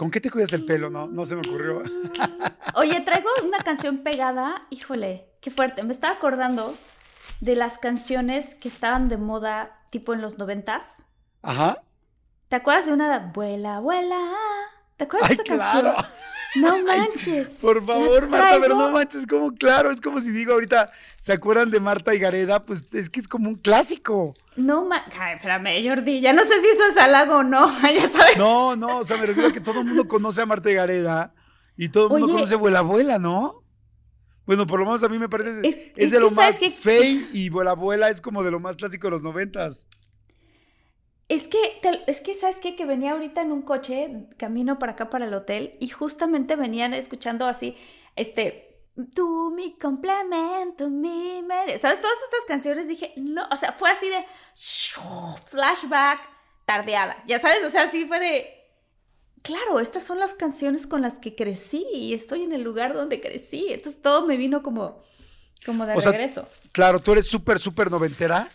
¿Con qué te cuidas el pelo? No, no se me ocurrió. Oye, traigo una canción pegada. Híjole, qué fuerte. Me estaba acordando de las canciones que estaban de moda, tipo en los noventas. Ajá. ¿Te acuerdas de una Vuela, vuela? ¿Te acuerdas Ay, de esa claro. canción? No manches. Por favor, Marta, pero no manches, como claro, es como si digo ahorita, ¿se acuerdan de Marta y Gareda? Pues es que es como un clásico. No manches. Ay, espérame, Jordi. Ya no sé si eso es halago o no. ya sabes. No, no, o sea, me refiero a que todo el mundo conoce a Marta y Gareda y todo el mundo Oye. conoce a Vuela Abuela, ¿no? Bueno, por lo menos a mí me parece, es, Es- es de que lo ¿sabes más qué? fey y Vuela Abuela es como de lo más clásico de los noventas. Es que, te- es que, ¿sabes qué? Que venía ahorita en un coche, camino para acá, para el hotel, y justamente venían escuchando así, este, tú mi complemento, mi media. ¿Sabes? Todas estas canciones dije, no, o sea, fue así de flashback, tardeada. Ya sabes, o sea, así fue de, claro, estas son las canciones con las que crecí y estoy en el lugar donde crecí. Entonces todo me vino como, como de O sea, regreso. Claro, tú eres súper, súper noventera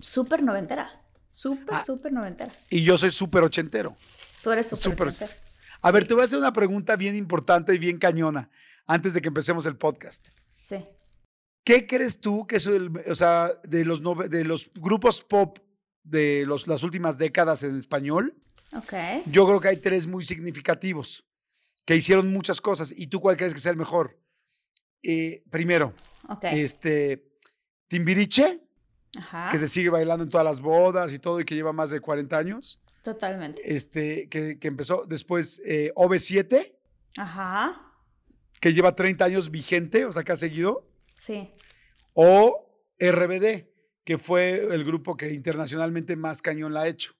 Súper noventera. Súper, Ah. súper noventera. y yo soy súper ochentero. Tú eres súper ochentera. A ver, te voy a hacer una pregunta bien importante y bien cañona antes de que empecemos el podcast. Sí. ¿Qué crees tú que es el, o sea, de los, nove- de los grupos pop de los, las últimas décadas en español? Ok. Yo creo que hay tres muy significativos que hicieron muchas cosas. ¿Y tú cuál crees que sea el mejor? Eh, primero, Ok. este, Timbiriche, Ajá. que se sigue bailando en todas las bodas y todo y que lleva más de 40 años. Totalmente. Este, que, que empezó después eh, OV7, Ajá. que lleva 30 años vigente, o sea, que ha seguido. Sí. O RBD, que fue el grupo que internacionalmente más cañón la ha hecho.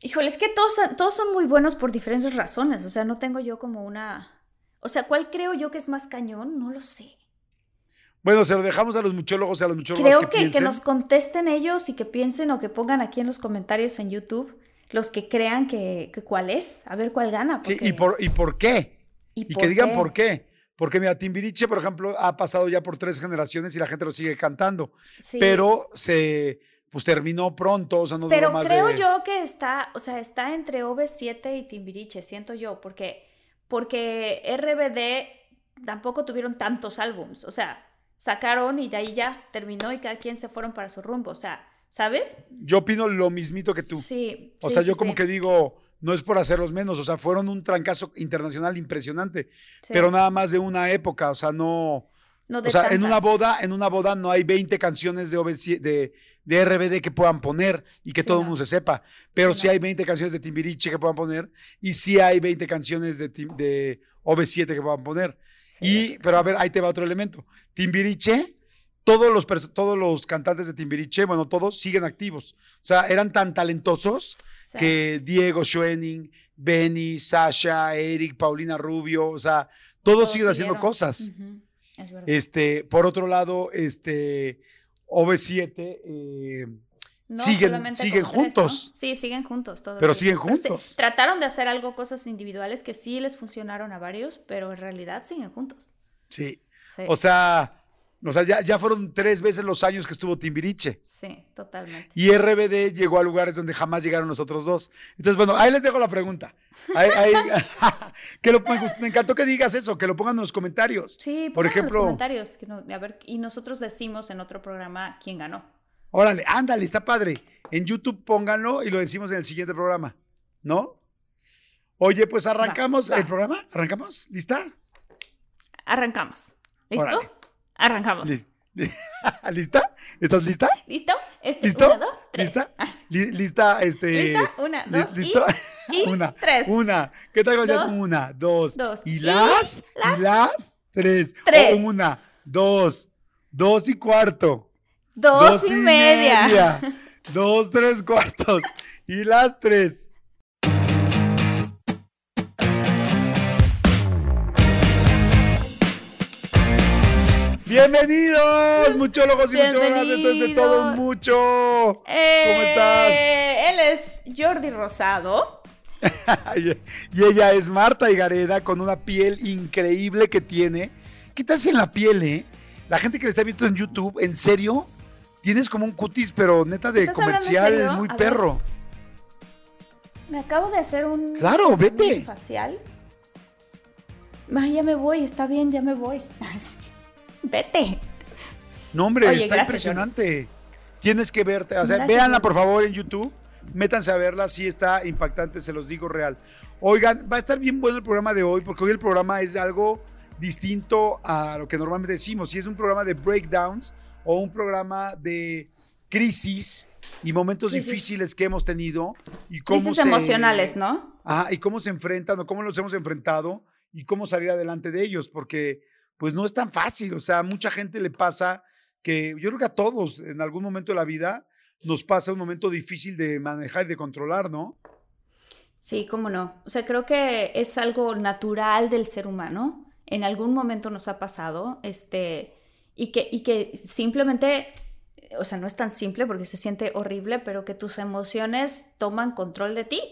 Híjole, es que todos, todos son muy buenos por diferentes razones. O sea, no tengo yo como una. O sea, ¿cuál creo yo que es más cañón? No lo sé. Bueno, se lo dejamos a los muchólogos y a los muchólogos Creo que, que, que nos contesten ellos y que piensen o que pongan aquí en los comentarios en YouTube los que crean que, que cuál es. A ver cuál gana. Sí, porque- y por, y por qué. ¿Y Y, por que digan qué? por qué. Porque mira, Timbiriche, por ejemplo, ha pasado ya por tres generaciones y la gente lo sigue cantando. Sí. Pero se pues terminó pronto, o sea, no Pero duró más creo de. yo que está, o sea, está entre OV7 y Timbiriche, siento yo, porque, porque RBD tampoco tuvieron tantos álbums, o sea, sacaron y de ahí ya terminó y cada quien se fueron para su rumbo, o sea, ¿sabes? Yo opino lo mismito que tú. Sí. o sí, sea, sí, yo como sí, que digo, no es por hacerlos menos, o sea, fueron un trancazo internacional impresionante, pero nada más de una época, o sea, no. No de O sea, en una boda, en una boda no hay 20 canciones de, OV7 de, de RBD que puedan poner y que Sí, todo el no. mundo se sepa. Pero Sí, sí, no. hay 20 canciones de Timbiriche que puedan poner y sí hay 20 canciones de, de OV7 que puedan poner. Sí, Y, pero a ver, ahí te va otro elemento. Timbiriche, todos los, todos los cantantes de Timbiriche, bueno, todos siguen activos. O sea, eran tan talentosos sí. que Diego Schoening, Benny, Sasha, Eric, Paulina Rubio, o sea, todos, Todos siguen haciendo cosas. Ujú, Es verdad. Este, por otro lado, este, OV7 eh, No siguen, siguen tres, juntos. ¿no? Sí, siguen juntos. Pero todavía. siguen sí, juntos. trataron de hacer algo, cosas individuales que sí les funcionaron a varios, pero en realidad siguen juntos. Sí. Sí, O sea, o sea ya, ya fueron tres veces los años que estuvo Timbiriche. sí, totalmente. Y RBD llegó a lugares donde jamás llegaron los otros dos. Entonces, bueno, ahí les dejo la pregunta. Ahí- ahí- que lo- me, encantó que digas eso, que lo pongan en los comentarios. Sí, Por pongan en ejemplo- los comentarios. que no- a ver, y nosotros decimos en otro programa quién ganó. Órale, ándale, está padre. En YouTube pónganlo y lo decimos en el siguiente programa, ¿no? Oye, pues arrancamos Va, va. el programa. ¿Arrancamos? ¿Lista? Arrancamos. ¿Listo? Órale. Arrancamos. Li- li- ¿Lista? ¿Estás lista? ¿Listo? Este, ¿Listo? Una, dos, tres. ¿Lista? Ah, Li- ¿Lista? Este, ¿Lista? Una, dos, y- ¿Listo? y una, tres. Una. ¿Qué tal con una, dos, dos, y y las, las, y las, tres. tres. O una, dos, dos y cuarto. Dos, y, media. Dos, tres cuartos. Y las tres. Bienvenidos, muchólogos y muchólogas. Esto es de todo mucho. ¿Cómo estás? Eh, Él es Jordi Rosado. y ella es Marta Higareda con una piel increíble que tiene. ¿Qué te hace en la piel, eh? La gente que le está viendo en YouTube, ¿en serio? Tienes como un cutis, pero neta de ¿Estás hablando en comercial muy A ver. perro. Me acabo de hacer un. Claro, vete. facial. Ya me voy, está bien, ya me voy. Vete. No, hombre, Oye, está gracias, impresionante. Tienes que verte. O sea, Gracias, véanla por favor en YouTube. Métanse a verla, sí está impactante, se los digo real. Oigan, va a estar bien bueno el programa de hoy, porque hoy el programa es algo distinto a lo que normalmente decimos. Si es un programa de breakdowns o un programa de crisis y momentos Crisis. difíciles que hemos tenido y cómo Crisis se- emocionales, ¿no? Ajá, y cómo se enfrentan o cómo los hemos enfrentado y cómo salir adelante de ellos, porque pues no es tan fácil, o sea, a mucha gente le pasa que yo creo que a todos en algún momento de la vida nos pasa un momento difícil de manejar y de controlar, ¿no? Sí, cómo no. O sea, creo que es algo natural del ser humano. En algún momento nos ha pasado, este, y que, y que simplemente, o sea, no es tan simple porque se siente horrible, pero que tus emociones toman control de ti.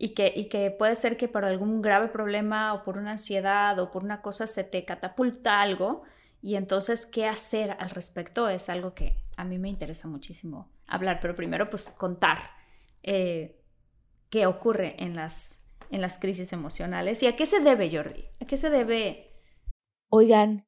Y que, y que puede ser que por algún grave problema o por una ansiedad o por una cosa se te catapulta algo. Y entonces, ¿qué hacer al respecto? Es algo que a mí me interesa muchísimo hablar. Pero primero, pues contar. eh, qué ocurre en las, en las crisis emocionales y a qué se debe, Jordi. ¿A qué se debe? Oigan,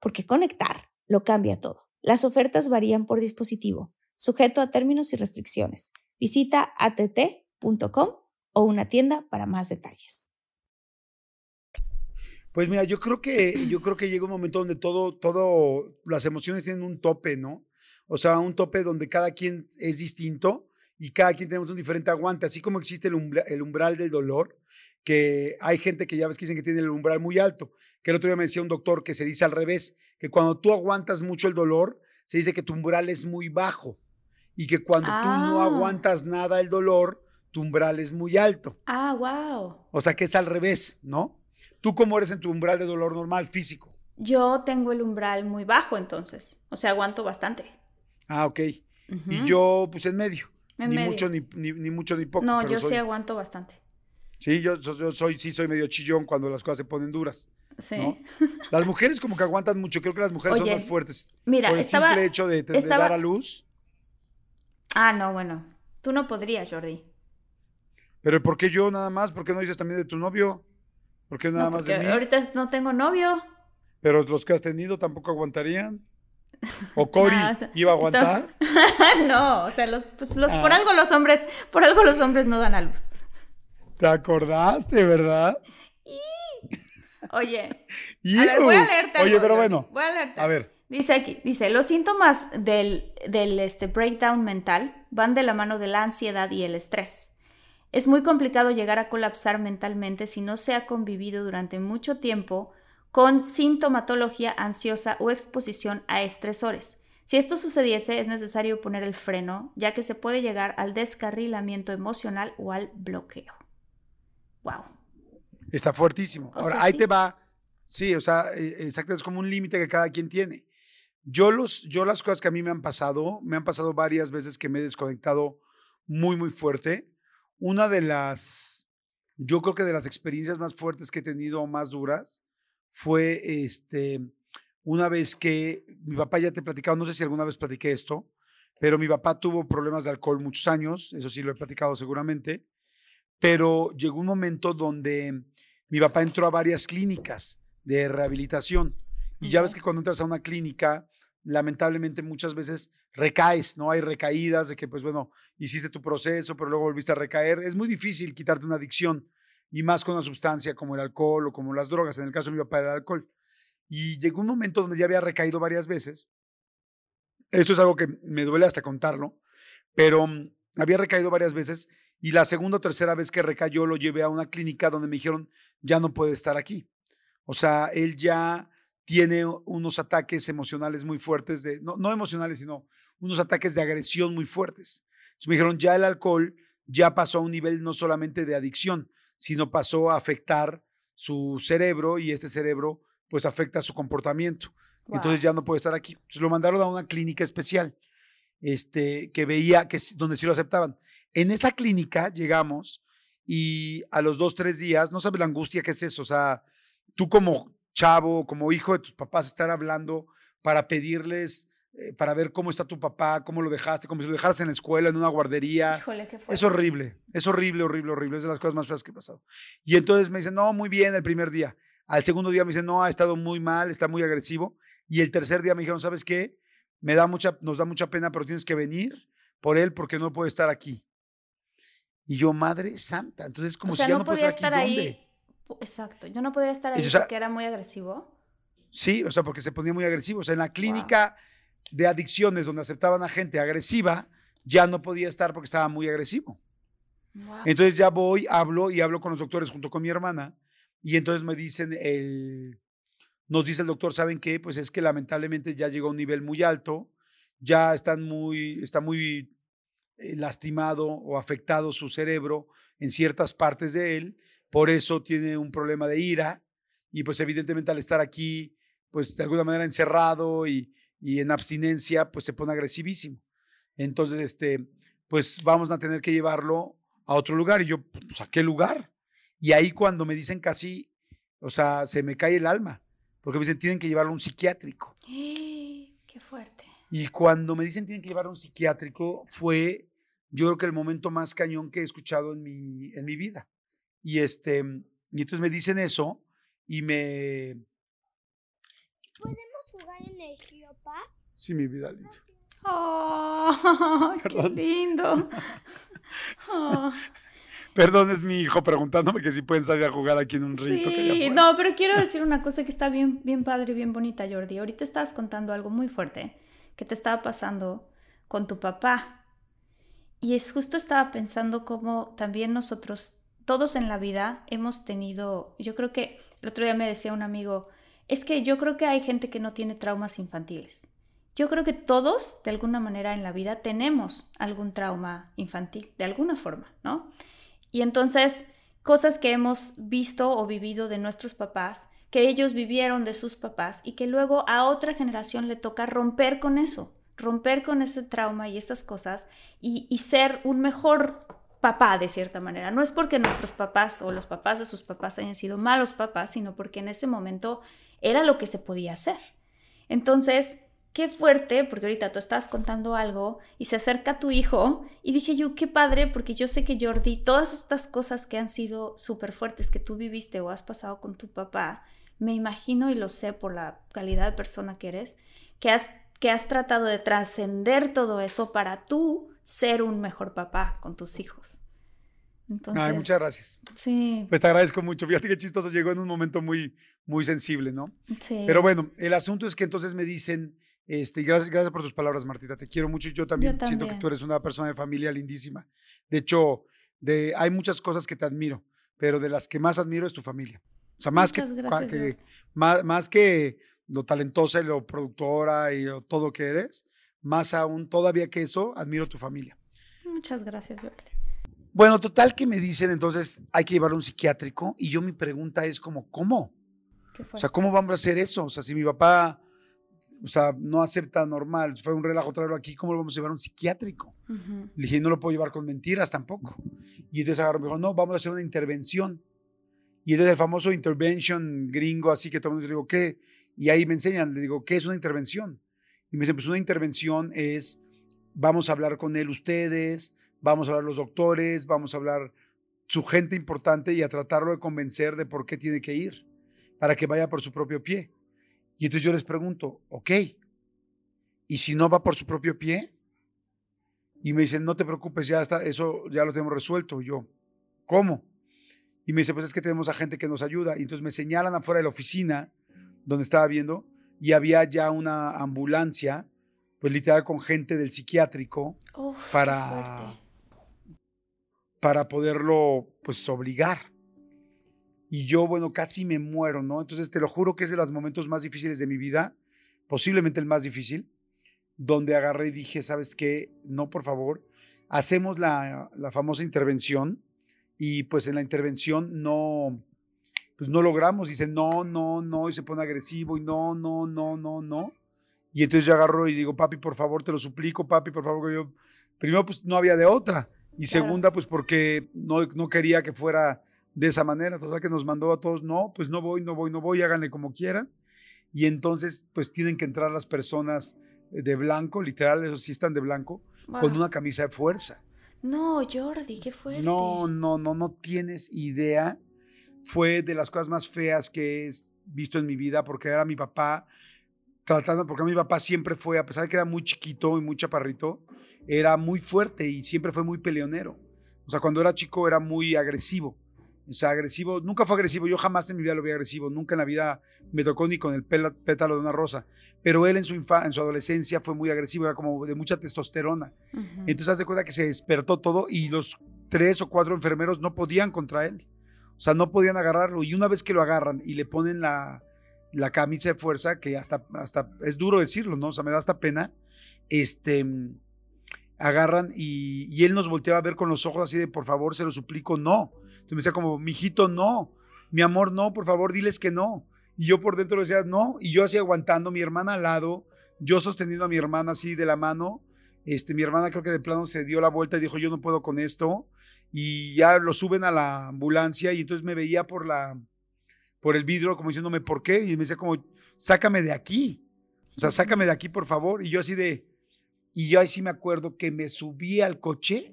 porque conectar lo cambia todo. Las ofertas varían por dispositivo, sujeto a términos y restricciones. Visita att.com o una tienda para más detalles. Pues mira, yo creo que yo creo que llega un momento donde todo todo las emociones tienen un tope, ¿no? O sea, un tope donde cada quien es distinto y cada quien tenemos un diferente aguante, así como existe el, umbra- el umbral del dolor, que hay gente que ya ves que dicen que tiene el umbral muy alto, que el otro día me decía un doctor que se dice al revés, que cuando tú aguantas mucho el dolor, se dice que tu umbral es muy bajo y que cuando tú no Ah. aguantas nada el dolor, tu umbral es muy alto. Ah, wow. O sea, que es al revés, ¿no? ¿Tú cómo eres en tu umbral de dolor normal, físico? Yo tengo el umbral muy bajo entonces, o sea, aguanto bastante. Ah, ok. Y yo, pues en medio. En ni medio. mucho ni, ni, ni mucho ni poco. No, pero yo soy- sí aguanto bastante. Sí, yo, soy, sí soy medio chillón cuando las cosas se ponen duras. Sí. ¿no? Las mujeres como que aguantan mucho. Creo que las mujeres Oye, son más fuertes. Mira, por el estaba. simple hecho de, de estaba- dar a luz. Ah, no, bueno. Tú no podrías, Jordi. Pero ¿por qué yo nada más? ¿Por qué no dices también de tu novio? ¿Por qué nada No, más de mí? Ahorita no tengo novio. Pero los que has tenido tampoco aguantarían. ¿O Cory No, iba a aguantar? no, o sea, los, pues, los, Ah. por algo los hombres, por algo los hombres no dan a luz. ¿Te acordaste, verdad? Oye, a ver, voy a leerte Oye, pero bueno. Voy a leerte A ver. Dice aquí, dice, los síntomas del, del este, breakdown mental van de la mano de la ansiedad y el estrés. Es muy complicado llegar a colapsar mentalmente si no se ha convivido durante mucho tiempo con sintomatología ansiosa o exposición a estresores. Si esto sucediese, es necesario poner el freno, ya que se puede llegar al descarrilamiento emocional o al bloqueo. Wow. Está fuertísimo. O Ahora, sea, ahí sí. te va. Sí, o sea, eh, exacto, es como un límite que cada quien tiene. Yo, los, yo las cosas que a mí me han pasado, me han pasado varias veces que me he desconectado muy, muy fuerte. Una de las, yo creo que de las experiencias más fuertes que he tenido, más duras, fue este, una vez que mi papá ya te he platicado, no sé si alguna vez platiqué esto, pero mi papá tuvo problemas de alcohol muchos años, eso sí lo he platicado seguramente, pero llegó un momento donde mi papá entró a varias clínicas de rehabilitación y ya ves que cuando entras a una clínica, lamentablemente muchas veces recaes, ¿no? Hay recaídas de que, pues bueno, hiciste tu proceso, pero luego volviste a recaer. Es muy difícil quitarte una adicción y más con una sustancia como el alcohol o como las drogas. En el caso de mi papá era el alcohol. Y llegó un momento donde ya había recaído varias veces. Esto es algo que me duele hasta contarlo, pero mm, había recaído varias veces y la segunda o tercera vez que recayó lo llevé a una clínica donde me dijeron, ya no puede estar aquí. O sea, él ya tiene unos ataques emocionales muy fuertes, de, no, no emocionales, sino unos ataques de agresión muy fuertes. Entonces me dijeron, ya el alcohol ya pasó a un nivel no solamente de adicción, sino pasó a afectar su cerebro y este cerebro pues afecta su comportamiento. Entonces ya no puede estar aquí. Entonces lo mandaron a una clínica especial, este, que veía que donde sí lo aceptaban. En esa clínica llegamos y a los dos, tres días, no sabes la angustia que es eso, o sea, tú como chavo, como hijo de tus papás, estar hablando para pedirles, eh, para ver cómo está tu papá, cómo lo dejaste, como si lo dejaras en la escuela, en una guardería. Híjole, qué Es horrible, es horrible, horrible, horrible. Es de las cosas más feas que he pasado. Y entonces me dicen, no, muy bien el primer día. Al segundo día me dicen, no, ha estado muy mal, está muy agresivo. Y el tercer día me dijeron, ¿sabes qué? Me da mucha, nos da mucha pena, pero tienes que venir por él porque no puede estar aquí. Y yo, madre santa, entonces como si ya no, puede estar aquí. Ahí. Exacto, yo no podría estar ahí porque era muy agresivo. Sí, o sea, porque se ponía muy agresivo. O sea, en la clínica de adicciones donde aceptaban a gente agresiva, ya no podía estar porque estaba muy agresivo. Entonces ya voy, hablo y hablo con los doctores junto con mi hermana y entonces me dicen, el, nos dice el doctor, ¿saben qué? Pues es que lamentablemente ya llegó a un nivel muy alto, ya están muy, está muy lastimado o afectado su cerebro en ciertas partes de él por eso tiene un problema de ira y pues evidentemente al estar aquí, pues de alguna manera encerrado y, en abstinencia, pues se pone agresivísimo. Entonces, este, pues vamos a tener que llevarlo a otro lugar. Y yo, pues, ¿a qué lugar? Y ahí cuando me dicen casi, o sea, se me cae el alma, porque me dicen, tienen que llevarlo a un psiquiátrico. Qué fuerte. Y cuando me dicen, tienen que llevarlo a un psiquiátrico, fue, yo creo que el momento más cañón que he escuchado en mi, en mi vida. Y, este, y entonces me dicen eso y me... ¿Podemos jugar en el Geopa? Sí, mi vida linda. ¡Oh! ¡Qué lindo! Oh. Perdón, es mi hijo preguntándome que si pueden salir a jugar aquí en un río. Sí, no, pero quiero decir una cosa que está bien, bien padre y bien bonita, Jordi. Ahorita estabas contando algo muy fuerte que te estaba pasando con tu papá. Y es justo estaba pensando cómo también nosotros todos en la vida hemos tenido, yo creo que el otro día me decía un amigo, es que yo creo que hay gente que no tiene traumas infantiles. Yo creo que todos, de alguna manera en la vida, tenemos algún trauma infantil, de alguna forma, ¿no? Y entonces, cosas que hemos visto o vivido de nuestros papás, que ellos vivieron de sus papás y que luego a otra generación le toca romper con eso, romper con ese trauma y esas cosas y, ser un mejor papá de cierta manera. No es porque nuestros papás o los papás de sus papás hayan sido malos papás, sino porque en ese momento era lo que se podía hacer. Entonces, qué fuerte, porque ahorita tú estás contando algo y se acerca tu hijo y dije yo, qué padre, porque yo sé que Jordi, todas estas cosas que han sido súper fuertes que tú viviste o has pasado con tu papá, me imagino y lo sé por la calidad de persona que eres, que has, que has tratado de trascender todo eso para tú ser un mejor papá con tus hijos. Ay, muchas gracias. Sí. Pues te agradezco mucho. Fíjate qué chistoso llegó en un momento muy, muy sensible, ¿no? Sí. Pero bueno, el asunto es que entonces me dicen, este, gracias, gracias por tus palabras, Martita. Te quiero mucho y yo también, siento que tú eres una persona de familia lindísima. De hecho, de, hay muchas cosas que te admiro, pero de las que más admiro es tu familia. O sea, más que, más, más, que lo talentosa y lo productora y todo que eres, más aún, todavía que eso, admiro tu familia. Muchas gracias, Jordi. Bueno, total que me dicen entonces hay que llevarlo a un psiquiátrico y yo mi pregunta es como, ¿cómo? o sea, ¿cómo vamos a hacer eso? O sea, si mi papá o sea, no acepta normal. Fue un relajo traerlo aquí. ¿Cómo lo vamos a llevar a un psiquiátrico? Ujú. Le dije, no lo puedo llevar con mentiras tampoco. Y entonces agarró y me dijo, no, vamos a hacer una intervención. Y entonces el famoso intervention gringo, así que todo el mundo le digo, ¿qué? Y ahí me enseñan, le digo, ¿qué es una intervención? Y me dicen, pues una intervención es, vamos a hablar con él ustedes, vamos a hablar los doctores, vamos a hablar su gente importante y a tratarlo de convencer de por qué tiene que ir, para que vaya por su propio pie. Y entonces yo les pregunto, ok, ¿y si no va por su propio pie? Y me dicen, no te preocupes, ya está, eso ya lo tenemos resuelto. Y yo, ¿cómo? Y me dice, pues es que tenemos a gente que nos ayuda. Y entonces me señalan afuera de la oficina donde estaba viendo y había ya una ambulancia, pues literal con gente del psiquiátrico Uf, para, para poderlo pues obligar. Y yo, bueno, casi me muero, ¿no? Entonces te lo juro que es de los momentos más difíciles de mi vida, posiblemente el más difícil, donde agarré y dije, ¿sabes qué? No, por favor, hacemos la, la famosa intervención y pues en la intervención no, pues no logramos, dice no, no, no, y se pone agresivo y no, no, no, no, no. Y entonces yo agarro y digo, papi, por favor, te lo suplico, papi, por favor, que yo, primero pues no había de otra y Claro. segunda pues porque no, no quería que fuera de esa manera, total que nos mandó a todos, no, pues no voy, no voy, no voy, háganle como quieran. Y entonces pues tienen que entrar las personas de blanco, literal, esos sí están de blanco, con Wow. una camisa de fuerza. No, Jordi, qué fuerte. No, no, no, no tienes idea. Fue de las cosas más feas que he visto en mi vida porque era mi papá tratando, porque mi papá siempre fue, a pesar de que era muy chiquito y muy chaparrito, era muy fuerte y siempre fue muy peleonero. O sea, cuando era chico era muy agresivo. O sea, agresivo, nunca fue agresivo, yo jamás en mi vida lo vi agresivo, nunca en la vida me tocó ni con el pétalo de una rosa, pero él en su, infa- en su adolescencia fue muy agresivo, era como de mucha testosterona. Entonces, haz de cuenta que se despertó todo y los tres o cuatro enfermeros no podían contra él. O sea, no podían agarrarlo. Y una vez que lo agarran y le ponen la, la camisa de fuerza, que hasta, hasta es duro decirlo, ¿no? O sea, me da hasta pena. Este, agarran y, y él nos volteaba a ver con los ojos así de, por favor, se lo suplico, no. Entonces me decía como, mijito, no. Mi amor, no, por favor, diles que no. Y yo por dentro le decía, no. Y yo así aguantando, mi hermana al lado, yo sosteniendo a mi hermana así de la mano. Este, mi hermana creo que de plano se dio la vuelta y dijo, yo no puedo con esto. Y ya lo suben a la ambulancia y entonces me veía por la por el vidrio como diciéndome, ¿por qué? Y me decía como, sácame de aquí. O sea, sácame de aquí, por favor. Y yo así de, y yo ahí sí me acuerdo que me subí al coche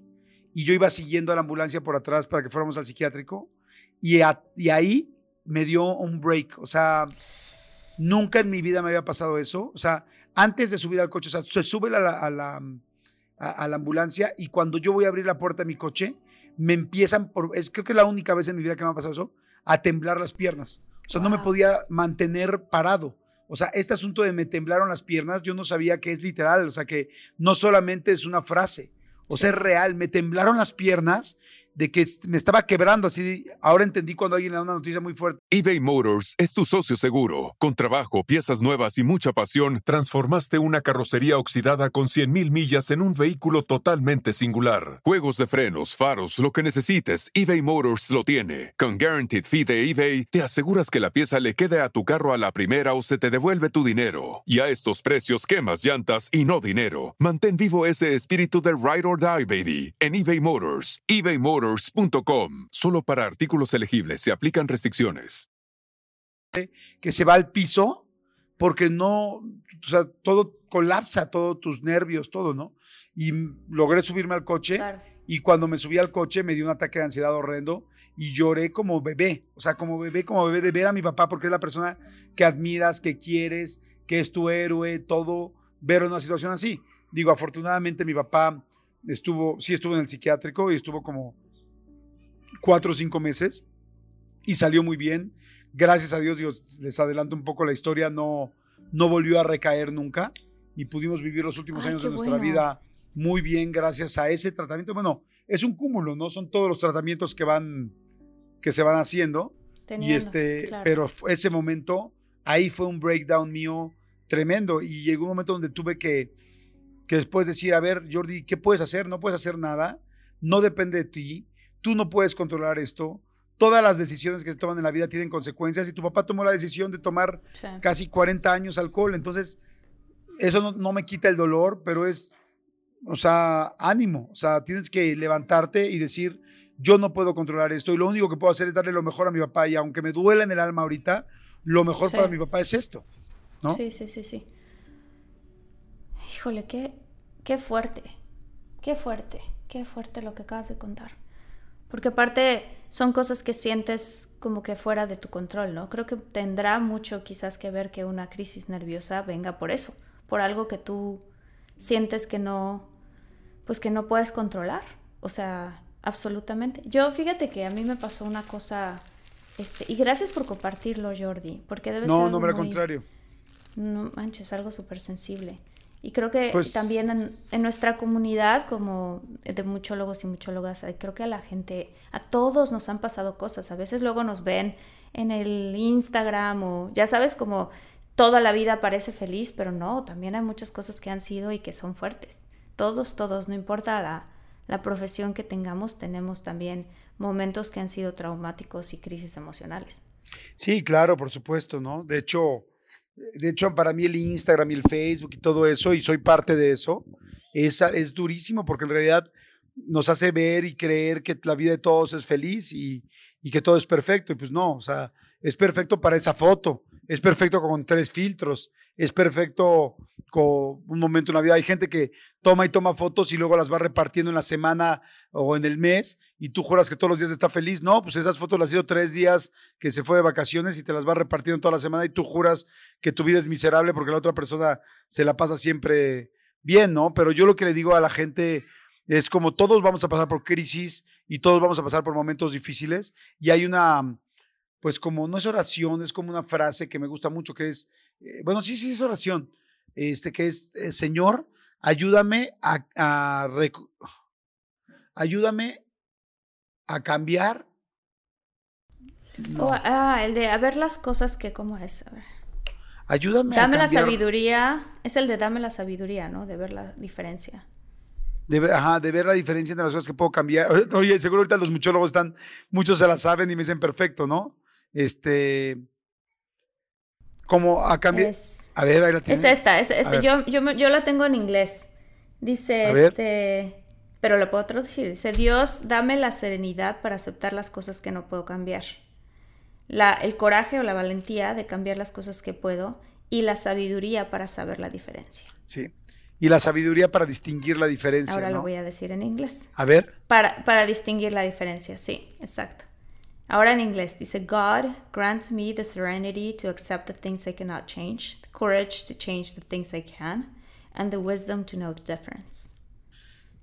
y yo iba siguiendo a la ambulancia por atrás para que fuéramos al psiquiátrico. Y, a- ahí me dio un break. O sea, nunca en mi vida me había pasado eso. O sea, antes de subir al coche, o sea, se sube a la, a la, a la ambulancia y cuando yo voy a abrir la puerta de mi coche, me empiezan, por, es, creo que es la única vez en mi vida que me ha pasado eso, a temblar las piernas. O sea, no me podía mantener parado. O sea, este asunto de me temblaron las piernas, yo no sabía que es literal, o sea, que no solamente es una frase, o sea, es real, me temblaron las piernas de que me estaba quebrando, así, ahora entendí cuando alguien le da una noticia muy fuerte. eBay Motors es tu socio seguro. Con trabajo, piezas nuevas y mucha pasión, transformaste una carrocería oxidada con 100.000 millas en un vehículo totalmente singular. Juegos de frenos, faros, lo que necesites, eBay Motors lo tiene. Con Guaranteed Fee de eBay, te aseguras que la pieza le quede a tu carro a la primera o se te devuelve tu dinero. Y a estos precios, quemas llantas y no dinero. Mantén vivo ese espíritu de Ride or Die, baby, en eBay Motors. ebaymotors.com. Solo para artículos elegibles se aplican restricciones. que se va al piso porque no, o sea, todo colapsa, todos tus nervios, todo, ¿no? Y logré subirme al coche Claro. y cuando me subí al coche me dio un ataque de ansiedad horrendo y lloré como bebé, o sea, como bebé, como bebé de ver a mi papá porque es la persona que admiras, que quieres, que es tu héroe, todo, ver una situación así. Digo, afortunadamente mi papá estuvo, sí estuvo en el psiquiátrico y estuvo como cuatro o cinco meses y salió muy bien. Gracias a Dios, digo, les adelanto un poco la historia, no, no volvió a recaer nunca y pudimos vivir los últimos Ay, años de nuestra bueno. vida muy bien gracias a ese tratamiento. Bueno, es un cúmulo, ¿no? Son todos los tratamientos que van, que se van haciendo. y este, claro. pero ese momento, ahí fue un breakdown mío tremendo y llegó un momento donde tuve que, que después decir, a ver, Jordi, ¿qué puedes hacer? No puedes hacer nada, no depende de ti, tú no puedes controlar esto, todas las decisiones que se toman en la vida tienen consecuencias y tu papá tomó la decisión de tomar Sí. casi 40 años alcohol, entonces eso no, no me quita el dolor, pero es, o sea, ánimo. O sea, tienes que levantarte y decir, yo no puedo controlar esto y lo único que puedo hacer es darle lo mejor a mi papá y aunque me duela en el alma ahorita, lo mejor Sí. para mi papá es esto. ¿no? Sí, sí, sí, sí. Híjole, qué, qué fuerte, qué fuerte, qué fuerte lo que acabas de contar. Porque aparte son cosas que sientes como que fuera de tu control, ¿no? Creo que tendrá mucho quizás que ver que una crisis nerviosa venga por eso, por algo que tú sientes que no, pues que no puedes controlar. O sea, absolutamente. Yo fíjate que a mí me pasó una cosa, este, y gracias por compartirlo, Jordi, porque debe ser No, no, al contrario. no manches, algo súper sensible. Y creo que Pues- también en, en nuestra comunidad, como de muchólogos y muchólogas, eh, creo que a la gente, a todos nos han pasado cosas. A veces luego nos ven en el Instagram o ya sabes, como toda la vida parece feliz, pero no, también hay muchas cosas que han sido y que son fuertes. Todos, todos, no importa la, la profesión que tengamos, tenemos también momentos que han sido traumáticos y crisis emocionales. Sí, claro, por supuesto, ¿no? De hecho, de hecho, para mí el Instagram y el Facebook y todo eso, y soy parte de eso, es, es durísimo porque en realidad nos hace ver y creer que la vida de todos es feliz y, y que todo es perfecto. Y pues no, o sea, es perfecto para esa foto, es perfecto con tres filtros, es perfecto con un momento en la vida. Hay gente que toma y toma fotos y luego las va repartiendo en la semana o en el mes y tú juras que todos los días está feliz. No, pues esas fotos las hizo tres días que se fue de vacaciones y te las va repartiendo toda la semana y tú juras que tu vida es miserable porque la otra persona se la pasa siempre bien, ¿no? Pero yo lo que le digo a la gente es como todos vamos a pasar por crisis y todos vamos a pasar por momentos difíciles y hay una, pues como no es oración, es como una frase que me gusta mucho que es, eh, bueno, sí, sí es oración, este que es, eh, Señor, ayúdame a, ayúdame a cambiar. No, Oh, ah, el de a ver las cosas que, ¿cómo es? A ver. ayúdame Dame a la cambiar. sabiduría, es el de dame la sabiduría, ¿no? De ver la diferencia. De, ajá, de ver la diferencia entre las cosas que puedo cambiar. Oye, seguro ahorita los muchólogos están, muchos se la saben y me dicen perfecto, ¿no? Este, como a cambiar. Es, A ver, ahí la es tiene. esta, es, este, yo, yo, yo la tengo en inglés. Dice, este, pero lo puedo traducir. Dice, Dios, dame la serenidad para aceptar las cosas que no puedo cambiar. La, el coraje o la valentía de cambiar las cosas que puedo y la sabiduría para saber la diferencia. Sí. Y la sabiduría para distinguir la diferencia. Ahora ¿no? lo voy a decir en inglés. A ver. Para, para distinguir la diferencia, sí, exacto. Ahora en inglés dice, God grants me the serenity to accept the things I cannot change, the courage to change the things I can, and the wisdom to know the difference.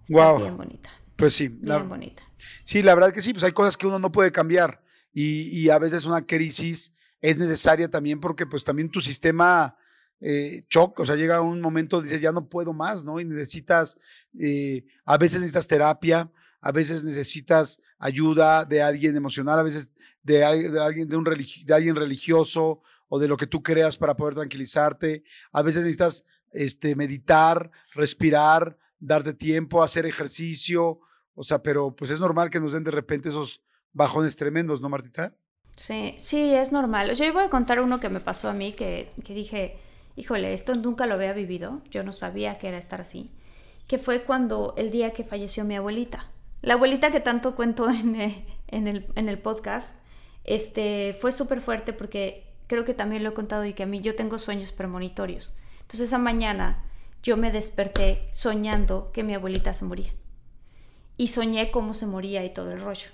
Está Wow. Bien bonita, Pues sí. bien la- bonita. Sí, la verdad que sí, pues hay cosas que uno no puede cambiar y, y a veces una crisis es necesaria también porque pues también tu sistema eh, choca, o sea, llega un momento, dices, ya no puedo más, ¿no? Y necesitas, eh, a veces necesitas terapia, a veces necesitas ayuda de alguien emocional, a veces de, al- de alguien, de, un religi- alguien religioso o de lo que tú creas para poder tranquilizarte, a veces necesitas este, meditar, respirar, darte tiempo, hacer ejercicio, o sea, pero pues es normal que nos den de repente esos bajones tremendos, ¿no, Martita? Sí, sí, es normal. Yo voy a contar uno que me pasó a mí que, que dije, híjole, esto nunca lo había vivido, yo no sabía que era estar así, que fue cuando el día que falleció mi abuelita. La abuelita que tanto cuento en, eh, en el podcast, este, fue súper fuerte porque creo que también lo he contado y que a mí yo tengo sueños premonitorios. Entonces esa mañana yo me desperté soñando que mi abuelita se moría. Y soñé cómo se moría y todo el rollo.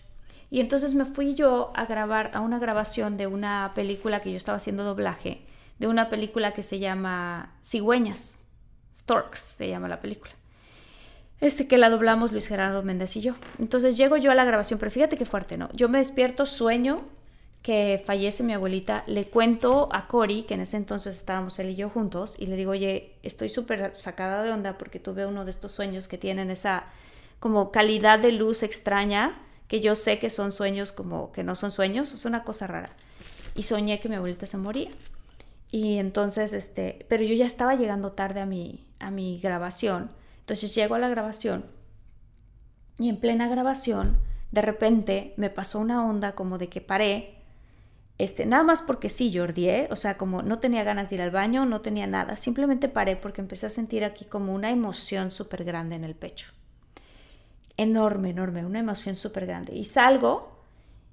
Y entonces me fui yo a grabar a una grabación de una película que yo estaba haciendo doblaje, de una película que se llama Cigüeñas, Storks se llama la película. Este que la doblamos Luis Gerardo Méndez y yo. Entonces llego yo a la grabación, pero fíjate qué fuerte, ¿no? Yo me despierto, sueño que fallece mi abuelita, le cuento a Cory, que en ese entonces estábamos él y yo juntos, y le digo, oye, estoy súper sacada de onda porque tuve uno de estos sueños que tienen esa como calidad de luz extraña, que yo sé que son sueños como que no son sueños, es una cosa rara. Y soñé que mi abuelita se moría. Y entonces, este, pero yo ya estaba llegando tarde a mi, a mi grabación. Entonces llego a la grabación y en plena grabación, de repente me pasó una onda como de que paré este, nada más porque sí, Jordi, ¿eh? o sea, como no tenía ganas de ir al baño, no tenía nada, simplemente paré porque empecé a sentir aquí como una emoción súper grande en el pecho. Enorme, enorme, una emoción súper grande. Y salgo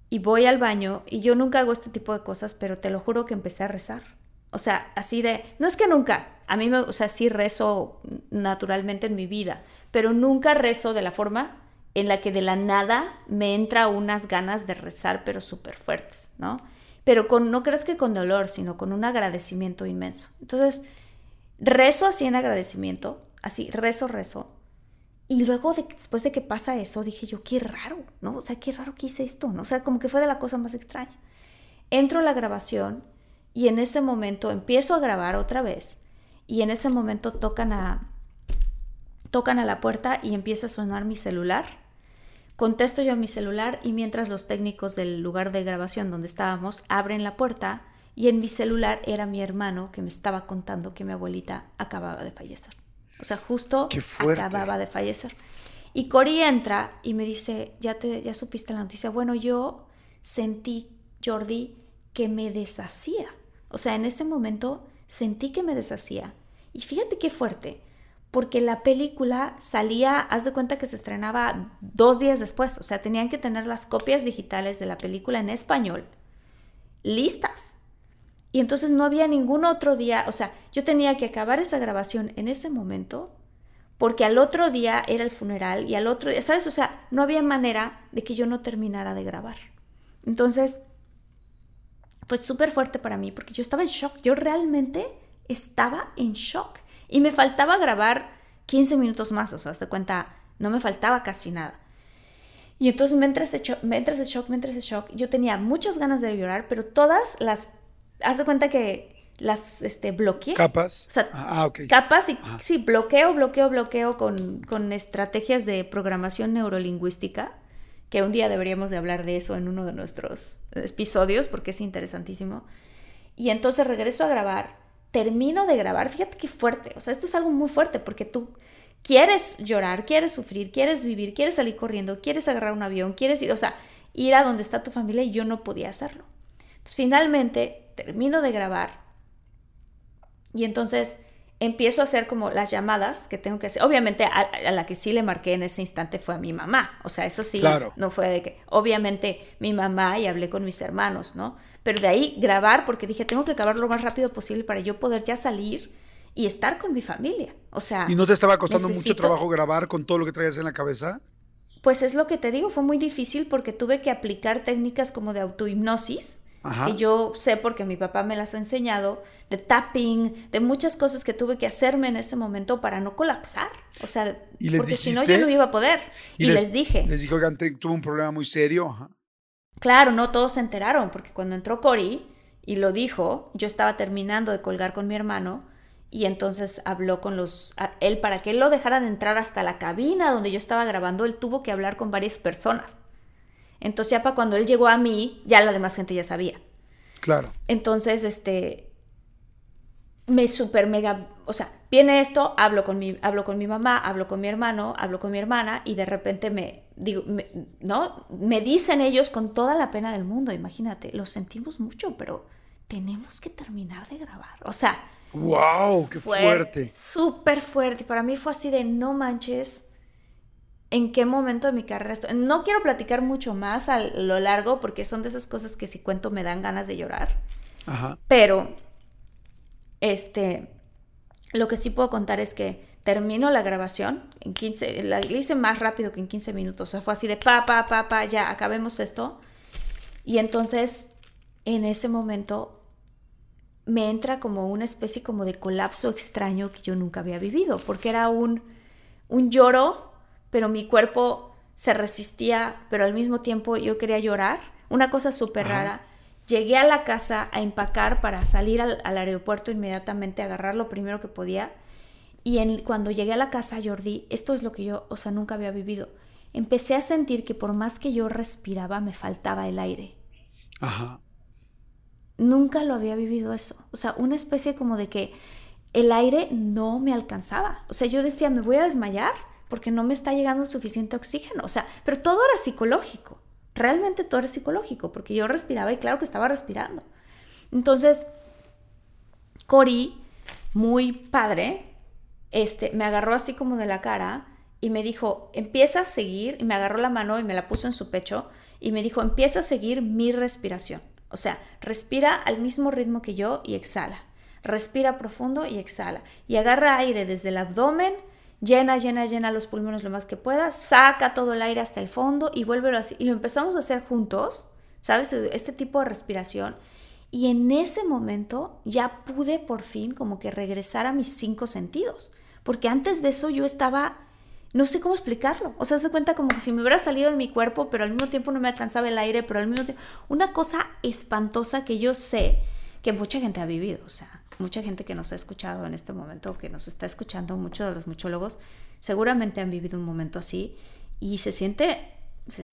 y voy al baño y yo nunca hago este tipo de cosas, pero te lo juro que empecé a rezar. O sea, así de, no es que nunca, a mí me, o sea, sí rezo naturalmente en mi vida, pero nunca rezo de la forma en la que de la nada me entra unas ganas de rezar, pero súper fuertes, ¿no? pero con, no creas que con dolor, sino con un agradecimiento inmenso. Entonces, rezo así en agradecimiento, así, rezo, rezo. Y luego, después de que pasa eso, dije yo, qué raro, ¿no? O sea, qué raro que hice esto, ¿no? O sea, como que fue de la cosa más extraña. Entro a la grabación y en ese momento empiezo a grabar otra vez y en ese momento tocan a, tocan a la puerta y empieza a sonar mi celular Contesto yo a mi celular y mientras los técnicos del lugar de grabación donde estábamos abren la puerta y en mi celular era mi hermano que me estaba contando que mi abuelita acababa de fallecer. O sea, justo acababa de fallecer. Y Cori entra y me dice, ya, te, ya supiste la noticia. Bueno, yo sentí, Jordi, que me deshacía. O sea, en ese momento sentí que me deshacía. Y fíjate qué fuerte, porque la película salía, haz de cuenta que se estrenaba dos días después, o sea, tenían que tener las copias digitales de la película en español listas. Y entonces no había ningún otro día, o sea, yo tenía que acabar esa grabación en ese momento, porque al otro día era el funeral y al otro día, ¿sabes? O sea, no había manera de que yo no terminara de grabar. Entonces, fue súper fuerte para mí, porque yo estaba en shock, yo realmente estaba en shock. Y me faltaba grabar 15 minutos más, o sea, hasta cuenta, no me faltaba casi nada. Y entonces me entra ese shock, me entra ese shock, me entra ese shock. Yo tenía muchas ganas de llorar, pero todas las, haz de cuenta que las este, bloqueé. Capas. O sea, ah, ah capas y sí, bloqueo, bloqueo, bloqueo con, con estrategias de programación neurolingüística, que un día deberíamos de hablar de eso en uno de nuestros episodios, porque es interesantísimo. Y entonces regreso a grabar termino de grabar, fíjate qué fuerte, o sea, esto es algo muy fuerte porque tú quieres llorar, quieres sufrir, quieres vivir, quieres salir corriendo, quieres agarrar un avión, quieres ir, o sea, ir a donde está tu familia y yo no podía hacerlo. Entonces, finalmente termino de grabar y entonces empiezo a hacer como las llamadas que tengo que hacer. Obviamente a, la que sí le marqué en ese instante fue a mi mamá. O sea, eso sí, no fue de que, obviamente mi mamá y hablé con mis hermanos, ¿no? Pero de ahí grabar porque dije, tengo que acabar lo más rápido posible para yo poder ya salir y estar con mi familia. O sea... ¿Y no te estaba costando mucho trabajo grabar con todo lo que traías en la cabeza? Pues es lo que te digo, fue muy difícil porque tuve que aplicar técnicas como de autohipnosis que yo sé porque mi papá me las ha enseñado, de tapping, de muchas cosas que tuve que hacerme en ese momento para no colapsar. O sea, porque si no yo no iba a poder. Y, les, dije. Les dijo que tuvo un problema muy serio. Claro, no todos se enteraron, porque cuando entró Cory y lo dijo, yo estaba terminando de colgar con mi hermano y entonces habló con los él para que él lo dejaran entrar hasta la cabina donde yo estaba grabando, él tuvo que hablar con varias personas. Entonces ya para cuando él llegó a mí, ya la demás gente ya sabía. Claro. Entonces, este, me super mega, o sea, viene esto, hablo con mi, hablo con mi mamá, hablo con mi hermano, hablo con mi hermana y de repente me, digo, ¿no? Me dicen ellos con toda la pena del mundo, imagínate, lo sentimos mucho, pero tenemos que terminar de grabar. O sea, wow, qué fuerte. Súper fuerte. Para mí fue así de no manches en qué momento de mi carrera estoy. No quiero platicar mucho más a lo largo porque son de esas cosas que si cuento me dan ganas de llorar. Ajá. Pero, este, lo que sí puedo contar es que termino la grabación en 15, la hice más rápido que en 15 minutos. O sea, fue así de pa, pa, pa, pa, ya, acabemos esto. Y entonces, en ese momento, me entra como una especie como de colapso extraño que yo nunca había vivido, porque era un, un lloro pero mi cuerpo se resistía, pero al mismo tiempo yo quería llorar. Una cosa súper rara. Llegué a la casa a empacar para salir al, aeropuerto inmediatamente, agarrar lo primero que podía. Y en, cuando llegué a la casa, Jordi, esto es lo que yo, o sea, nunca había vivido. Empecé a sentir que por más que yo respiraba, me faltaba el aire. Ajá. Nunca lo había vivido eso. O sea, una especie como de que el aire no me alcanzaba. O sea, yo decía, me voy a desmayar porque no me está llegando el suficiente oxígeno. O sea, pero todo era psicológico. realmente todo era psicológico, porque yo respiraba y claro que estaba respirando. Entonces, Cory, muy padre, este, me agarró así como de la cara y me dijo, empieza a seguir, y me agarró la mano y me la puso en su pecho, y me dijo, empieza a seguir mi respiración. O sea, respira al mismo ritmo que yo y exhala. Respira profundo y exhala. Y agarra aire desde el abdomen, llena, llena, llena los pulmones lo más que pueda, saca todo el aire hasta el fondo y vuélvelo así. Y lo empezamos a hacer juntos, ¿sabes? Este tipo de respiración. Y en ese momento ya pude por fin como que regresar a mis cinco sentidos. Porque antes de eso yo estaba, no sé cómo explicarlo. O sea, se cuenta como que si me hubiera salido de mi cuerpo, pero al mismo tiempo no me alcanzaba el aire, pero al mismo tiempo... Una cosa espantosa que yo sé que mucha gente ha vivido. O sea, mucha gente que nos ha escuchado en este momento, que nos está escuchando, muchos de los muchólogos, seguramente han vivido un momento así y se siente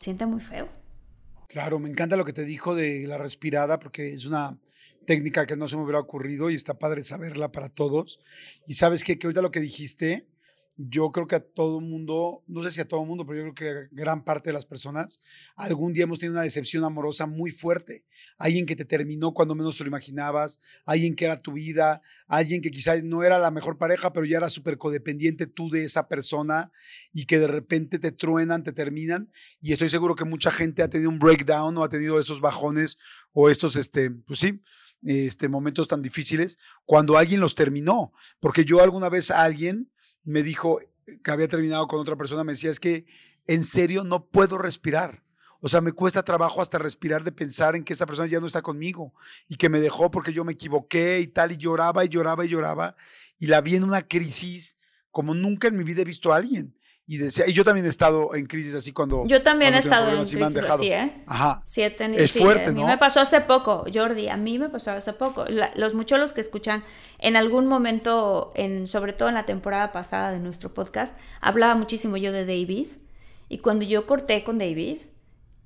siente muy feo. Claro, me encanta lo que te dijo de la respirada, porque es una técnica que no se me hubiera ocurrido y está padre saberla para todos. Y sabes qué? que ahorita lo que dijiste, yo creo que a todo mundo, no sé si a todo mundo, pero yo creo que a gran parte de las personas, algún día hemos tenido una decepción amorosa muy fuerte. Alguien que te terminó cuando menos te lo imaginabas, alguien que era tu vida, alguien que quizás no era la mejor pareja, pero ya era súper codependiente tú de esa persona y que de repente te truenan, te terminan. Y estoy seguro que mucha gente ha tenido un breakdown o ha tenido esos bajones o estos, este, pues sí, este, momentos tan difíciles cuando alguien los terminó. Porque yo alguna vez a alguien me dijo que había terminado con otra persona, me decía, es que en serio no puedo respirar. O sea, me cuesta trabajo hasta respirar de pensar en que esa persona ya no está conmigo y que me dejó porque yo me equivoqué y tal, y lloraba y lloraba y lloraba. Y la vi en una crisis como nunca en mi vida he visto a alguien y decía, y yo también he estado en crisis así cuando... Yo también he estado en crisis así, ¿eh? Ajá. Sí, he tenido, es fuerte, ¿no? A mí me pasó hace poco, Jordi, a mí me pasó hace poco. los muchos los que escuchan en algún momento, en, sobre todo en la temporada pasada de nuestro podcast, hablaba muchísimo yo de David. Y cuando yo corté con David,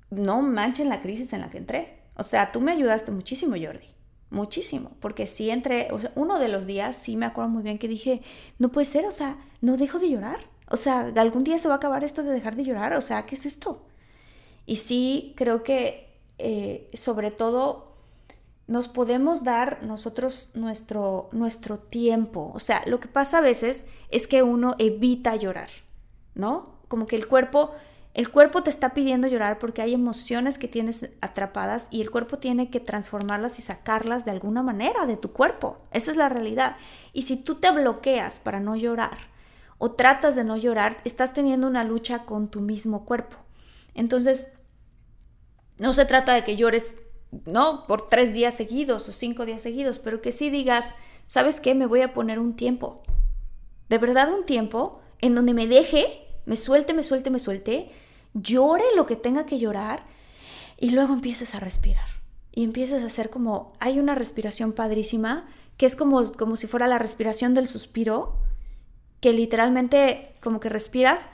no manchen la crisis en la que entré. O sea, tú me ayudaste muchísimo, Jordi. Muchísimo. Porque sí entré, o sea, uno de los días sí me acuerdo muy bien que dije, no puede ser, o sea, no dejo de llorar o sea, algún día se va a acabar esto de dejar de llorar. O sea, ¿qué es esto? Y sí, creo que eh, sobre todo nos podemos dar nosotros nuestro, nuestro tiempo. O sea, lo que pasa a veces es que uno evita llorar, ¿no? Como que el cuerpo, el cuerpo te está pidiendo llorar porque hay emociones que tienes atrapadas y el cuerpo tiene que transformarlas y sacarlas de alguna manera de tu cuerpo. Esa es la realidad. Y si tú te bloqueas para no llorar, o tratas de no llorar, estás teniendo una lucha con tu mismo cuerpo. Entonces, no se trata de que llores, ¿no? Por tres días seguidos o cinco días seguidos, pero que sí digas, ¿sabes qué? Me voy a poner un tiempo. De verdad un tiempo en donde me deje, me suelte, me suelte, me suelte, llore lo que tenga que llorar y luego empieces a respirar. Y empieces a hacer como, hay una respiración padrísima, que es como, como si fuera la respiración del suspiro, que literalmente como que respiras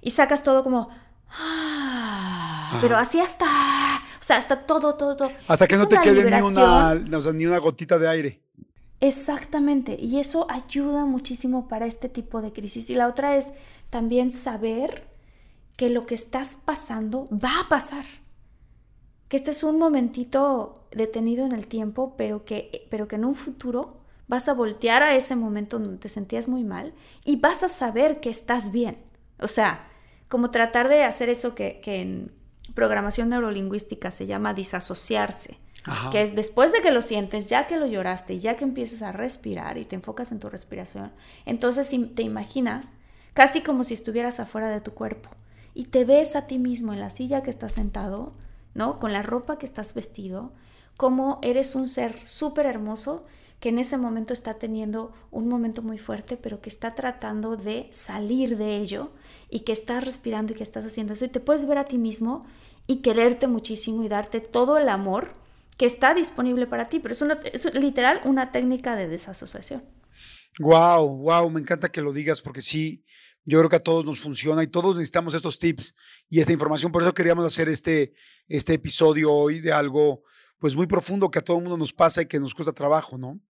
y sacas todo como... Ah, pero así hasta... O sea, hasta todo, todo, todo. Hasta que no te quede ni una, ni una gotita de aire. Exactamente, y eso ayuda muchísimo para este tipo de crisis. Y la otra es también saber que lo que estás pasando va a pasar. Que este es un momentito detenido en el tiempo, pero que, pero que en un futuro vas a voltear a ese momento donde te sentías muy mal y vas a saber que estás bien. O sea, como tratar de hacer eso que, en programación neurolingüística se llama disasociarse, que es después de que lo sientes, ya que lo lloraste, ya que empiezas a respirar y te enfocas en tu respiración, entonces te imaginas casi como si estuvieras afuera de tu cuerpo y te ves a ti mismo en la silla que estás sentado, ¿no? Con la ropa que estás vestido, como eres un ser súper hermoso que en ese momento está teniendo un momento muy fuerte, pero que está tratando de salir de ello y que estás respirando y que estás haciendo eso y te puedes ver a ti mismo y quererte muchísimo y darte todo el amor que está disponible para ti, pero es, una, es literal una técnica de desasociación. Wow, wow, me encanta que lo digas porque sí, yo creo que a todos nos funciona y todos necesitamos estos tips y esta información. Por eso queríamos hacer este, este episodio hoy de algo pues muy profundo que a todo el mundo nos pasa y que nos cuesta trabajo, ¿no?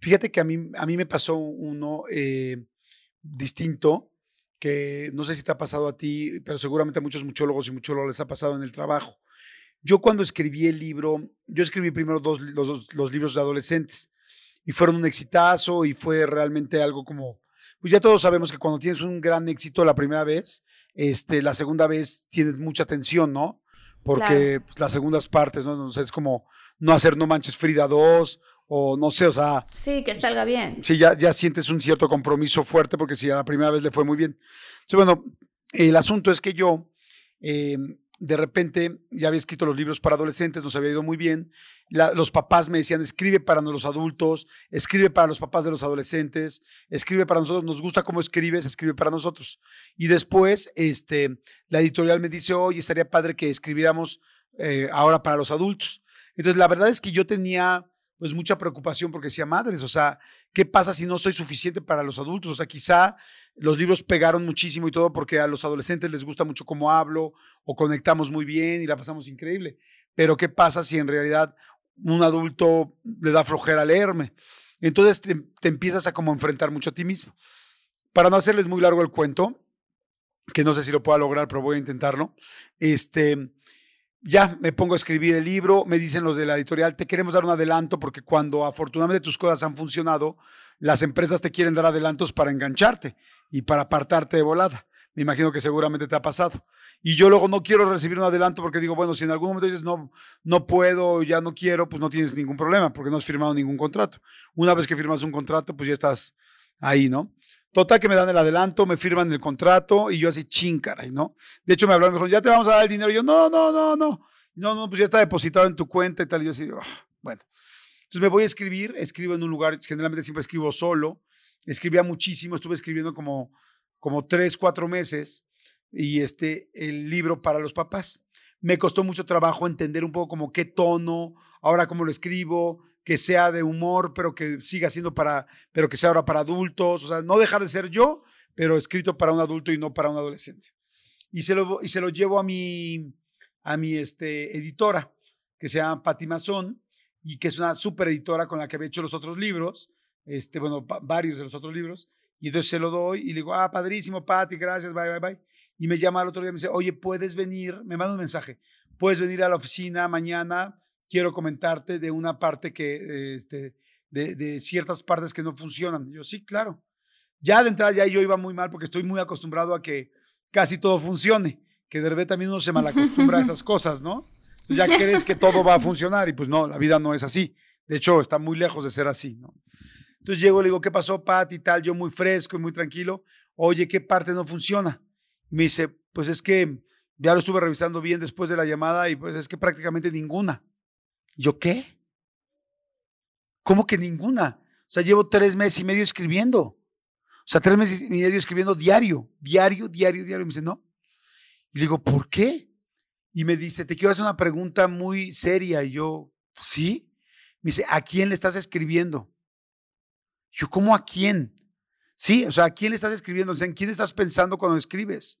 Fíjate que a mí, a mí me pasó uno eh, distinto, que no sé si te ha pasado a ti, pero seguramente a muchos muchólogos y muchólogos les ha pasado en el trabajo. Yo cuando escribí el libro, yo escribí primero dos, los, los libros de adolescentes y fueron un exitazo y fue realmente algo como pues ya todos sabemos que cuando tienes un gran éxito la primera vez, este, la segunda vez tienes mucha tensión, ¿no? Porque pues, las segundas partes, ¿no? es como no hacer No Manches Frida 2 o no sé, o sea... Sí, que salga bien. Sí, ya, ya sientes un cierto compromiso fuerte porque si a la primera vez le fue muy bien. Entonces, bueno, el asunto es que yo eh, de repente ya había escrito los libros para adolescentes, nos había ido muy bien. los papás me decían, escribe para los adultos, escribe para los papás de los adolescentes, escribe para nosotros, nos gusta cómo escribes, escribe para nosotros. Y después este, la editorial me dice, oye, estaría padre que escribiéramos eh, ahora para los adultos. Entonces, la verdad es que yo tenía pues mucha preocupación porque decía, madres, o sea, ¿qué pasa si no soy suficiente para los adultos? O sea, quizá los libros pegaron muchísimo y todo porque a los adolescentes les gusta mucho cómo hablo o conectamos muy bien y la pasamos increíble. Pero ¿qué pasa si en realidad un adulto le da flojera leerme? Entonces te, te empiezas a como enfrentar mucho a ti mismo. Para no hacerles muy largo el cuento, que no sé si lo pueda lograr, pero voy a intentarlo. Este, ya me pongo a escribir el libro, me dicen los de la editorial, te queremos dar un adelanto porque cuando afortunadamente tus cosas han funcionado, las empresas te quieren dar adelantos para engancharte y para apartarte de volada. Me imagino que seguramente te ha pasado. Y yo luego no quiero recibir un adelanto porque digo, bueno, si en algún momento dices, no, no puedo, ya no quiero, pues no tienes ningún problema porque no has firmado ningún contrato. Una vez que firmas un contrato, pues ya estás ahí, ¿no? Total que me dan el adelanto, me firman el contrato y yo así chincaray, ¿no? De hecho me hablaron, me dijeron, ya te vamos a dar el dinero. Y yo, no, no, no, no. No, no, pues ya está depositado en tu cuenta y tal. Y yo así, ah, bueno. Entonces me voy a escribir, escribo en un lugar, generalmente siempre escribo solo. Escribía muchísimo, estuve escribiendo como, como tres, cuatro meses y este, el libro para los papás. Me costó mucho trabajo entender un poco como qué tono, ahora cómo lo escribo, que sea de humor, pero que siga siendo para, pero que sea ahora para adultos, o sea, no dejar de ser yo, pero escrito para un adulto y no para un adolescente. Y se lo, y se lo llevo a mi, a mi este, editora, que se llama Patti Mazón, y que es una super editora con la que había hecho los otros libros, este, bueno, varios de los otros libros, y entonces se lo doy y le digo, ah, padrísimo, Patti, gracias, bye, bye, bye. Y me llama al otro día y me dice, oye, puedes venir, me manda un mensaje, puedes venir a la oficina mañana quiero comentarte de una parte que, este, de, ciertas partes que no funcionan. yo, sí, claro. Ya de entrada ya yo iba muy mal porque estoy muy acostumbrado a que casi todo funcione, que de repente también uno se malacostumbra a esas cosas, ¿no? Entonces ya crees que todo va a funcionar y pues no, la vida no es así. De hecho, está muy lejos de ser así, ¿no? Entonces llego y le digo, ¿qué pasó, Pat? Y tal, yo muy fresco y muy tranquilo. Oye, ¿qué parte no funciona? Y me dice, pues es que ya lo estuve revisando bien después de la llamada y pues es que prácticamente ninguna. ¿Yo qué? ¿Cómo que ninguna? O sea, llevo tres meses y medio escribiendo. O sea, tres meses y medio escribiendo diario, diario, diario, diario. Y me dice, no. Y le digo, ¿por qué? Y me dice, te quiero hacer una pregunta muy seria. Y yo, ¿sí? Me dice, ¿a quién le estás escribiendo? Yo, ¿cómo a quién? Sí, o sea, ¿a quién le estás escribiendo? O sea, ¿en quién estás pensando cuando escribes?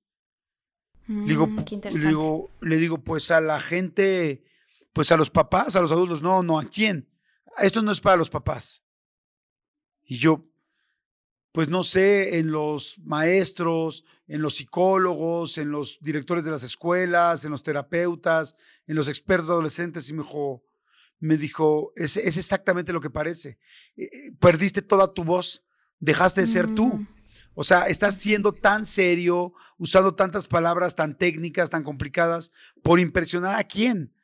le, digo, mm, le, digo, le digo, pues a la gente pues a los papás, a los adultos, no, no, ¿a quién? Esto no es para los papás. Y yo, pues no sé, en los maestros, en los psicólogos, en los directores de las escuelas, en los terapeutas, en los expertos adolescentes, y me dijo, me dijo, es, es exactamente lo que parece. Eh, eh, perdiste toda tu voz, dejaste de ser tú. Mm. O sea, estás siendo tan serio, usando tantas palabras tan técnicas, tan complicadas, por impresionar a quién.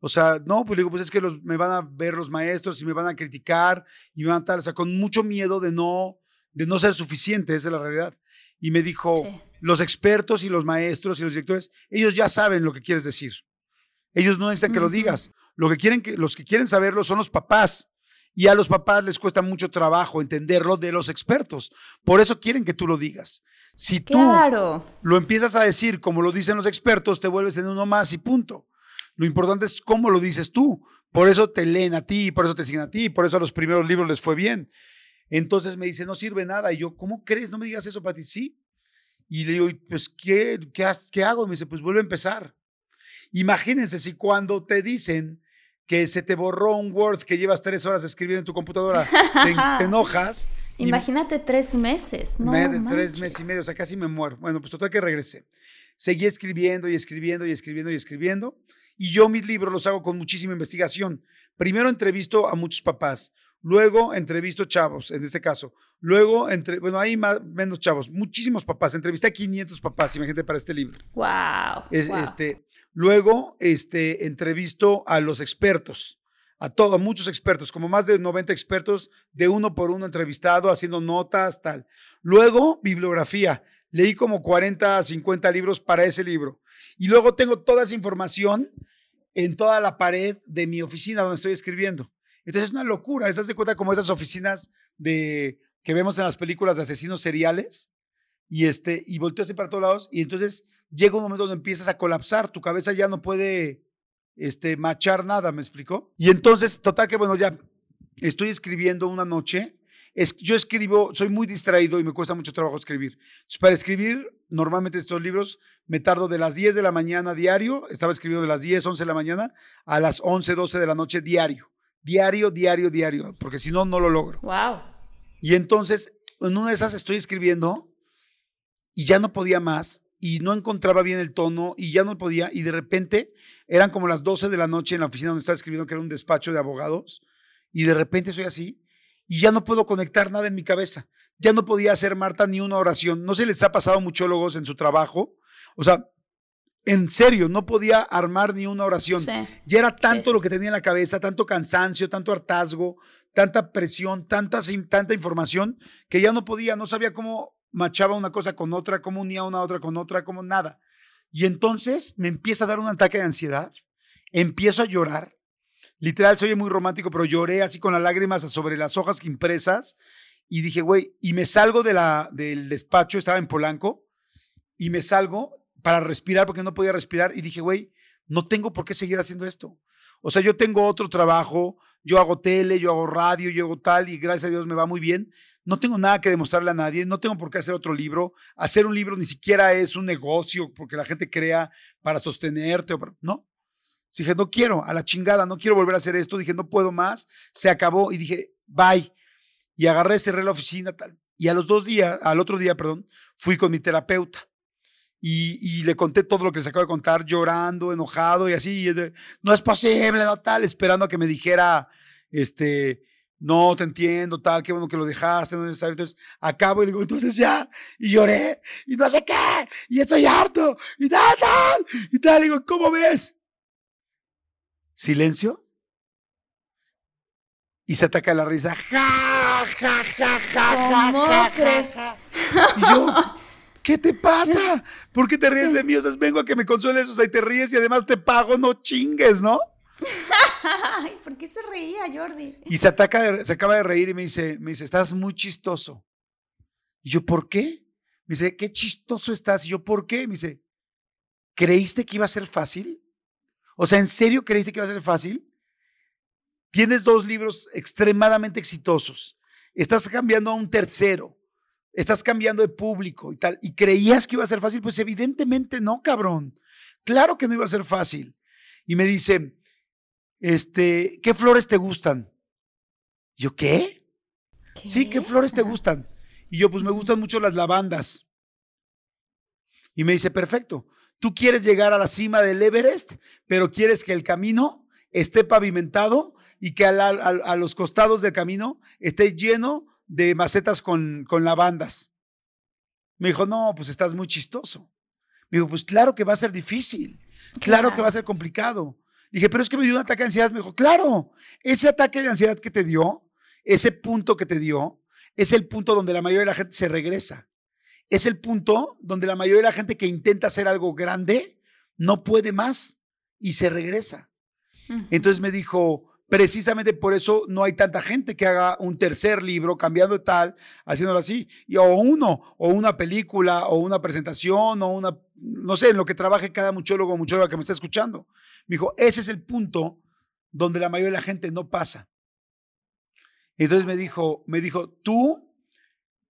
O sea, no, pues digo, pues es que los, me van a ver los maestros y me van a criticar y me van a estar, o sea, con mucho miedo de no, de no ser suficiente, esa es la realidad. Y me dijo, los expertos y los maestros y los directores, ellos ya saben lo que quieres decir. Ellos no necesitan que lo digas. Lo que quieren que, los que quieren saberlo son los papás. Y a los papás les cuesta mucho trabajo entenderlo de los expertos. Por eso quieren que tú lo digas. Si tú Claro. lo empiezas a decir como lo dicen los expertos, te vuelves en uno más y punto. Lo importante es cómo lo dices tú. Por eso te leen a ti, por eso te siguen a ti, por eso a los primeros libros les fue bien. Entonces me dice, no sirve nada. Y yo, ¿cómo crees? No me digas eso, Pati. Sí. Y le digo, "Y, pues, ¿qué, qué, qué hago? Y me dice, pues vuelve a empezar. Imagínense si cuando te dicen que se te borró un Word que llevas tres horas escribiendo en tu computadora, te, te enojas. y- Imagínate tres meses. No me- tres meses y medio, o sea, casi me muero. Bueno, pues total que regresé. Seguí escribiendo y escribiendo y escribiendo y escribiendo. Y yo mis libros los hago con muchísima investigación. Primero entrevisto a muchos papás, luego entrevisto chavos, en este caso. Luego, entre, bueno, hay más, menos chavos, muchísimos papás. Entrevisté a 500 papás, imagínate, para este libro. Wow. Es, wow. este, luego, este, entrevisto a los expertos, a todos, a muchos expertos, como más de 90 expertos, de uno por uno entrevistado, haciendo notas, tal. Luego, bibliografía. Leí como 40, 50 libros para ese libro. Y luego tengo toda esa información en toda la pared de mi oficina donde estoy escribiendo. Entonces es una locura. ¿Estás de cuenta como esas oficinas de, que vemos en las películas de asesinos seriales? y este y volteo así para todos lados y entonces llega un momento donde empiezas a colapsar, tu cabeza ya no puede este machar nada, ¿me explicó? Y entonces, total que bueno, ya estoy escribiendo una noche, es, yo escribo, soy muy distraído y me cuesta mucho trabajo escribir. Entonces, para escribir, normalmente estos libros me tardo de las 10 de la mañana diario, estaba escribiendo de las 10, 11 de la mañana a las 11, 12 de la noche diario. Diario, diario, diario, porque si no, no lo logro. Wow. Y entonces, en una de esas estoy escribiendo y ya no podía más y no encontraba bien el tono y ya no podía y de repente eran como las 12 de la noche en la oficina donde estaba escribiendo que era un despacho de abogados y de repente soy así y ya no puedo conectar nada en mi cabeza. Ya no podía hacer Marta ni una oración. No se les ha pasado muchólogos en su trabajo. O sea, en serio, no podía armar ni una oración. Sí. Ya era tanto sí. lo que tenía en la cabeza, tanto cansancio, tanto hartazgo, tanta presión, tanta, tanta información, que ya no podía, no sabía cómo machaba una cosa con otra, cómo unía una otra con otra, cómo nada. Y entonces me empieza a dar un ataque de ansiedad, empiezo a llorar, literal, soy muy romántico, pero lloré así con las lágrimas sobre las hojas impresas y dije, güey, y me salgo de la, del despacho, estaba en Polanco, y me salgo para respirar porque no podía respirar y dije, güey, no tengo por qué seguir haciendo esto. O sea, yo tengo otro trabajo, yo hago tele, yo hago radio, yo hago tal y gracias a Dios me va muy bien. No tengo nada que demostrarle a nadie, no tengo por qué hacer otro libro. Hacer un libro ni siquiera es un negocio porque la gente crea para sostenerte o no. Dije, no quiero, a la chingada, no quiero volver a hacer esto. Dije, no puedo más, se acabó y dije, bye. Y agarré, cerré la oficina, tal. Y a los dos días, al otro día, perdón, fui con mi terapeuta. Y, y, le conté todo lo que les acabo de contar, llorando, enojado y así. Y no es posible, no tal, esperando a que me dijera, este, no te entiendo, tal, qué bueno que lo dejaste, no es necesario. Entonces acabo y le digo, entonces ya, y lloré, y no sé qué, y estoy harto, y tal, tal, y tal. Le digo, ¿cómo ves? Silencio. Y se ataca la risa. Ja, ja, ja, ja, ja, ja, ja, ja. Y yo, ¿qué te pasa? ¿Por qué te ríes de mí? O sea, vengo a que me consueles, o sea, y te ríes y además te pago, no chingues, ¿no? Ay, ¿por qué se reía, Jordi? Y se ataca, se acaba de reír y me dice, me dice, estás muy chistoso. Y yo, ¿por qué? Me dice, qué chistoso estás. Y yo, ¿por qué? Me dice, ¿creíste que iba a ser fácil? O sea, ¿en serio creíste que iba a ser fácil? Tienes dos libros extremadamente exitosos. Estás cambiando a un tercero. Estás cambiando de público y tal. ¿Y creías que iba a ser fácil? Pues evidentemente no, cabrón. Claro que no iba a ser fácil. Y me dice, este, ¿qué flores te gustan? Y yo, ¿qué? ¿Qué? Sí, ¿qué flores te gustan? Y yo, pues me gustan mucho las lavandas. Y me dice, perfecto. Tú quieres llegar a la cima del Everest, pero quieres que el camino esté pavimentado y que a, la, a, a los costados del camino esté lleno de macetas con, con, lavandas. Me dijo, no, pues estás muy chistoso. Me dijo, pues claro que va a ser difícil, claro, claro que va a ser complicado. Dije, pero es que me dio un ataque de ansiedad. Me dijo, claro, ese ataque de ansiedad que te dio, ese punto que te dio, es el punto donde la mayoría de la gente se regresa. Es el punto donde la mayoría de la gente que intenta hacer algo grande no puede más y se regresa. Uh -huh. Entonces me dijo, precisamente por eso no hay tanta gente que haga un tercer libro cambiando tal, haciéndolo así, y, o uno, o una película, o una presentación, o una, no sé, en lo que trabaje cada muchólogo o muchóloga que me está escuchando. Me dijo, ese es el punto donde la mayoría de la gente no pasa. Entonces me dijo, me dijo, tú,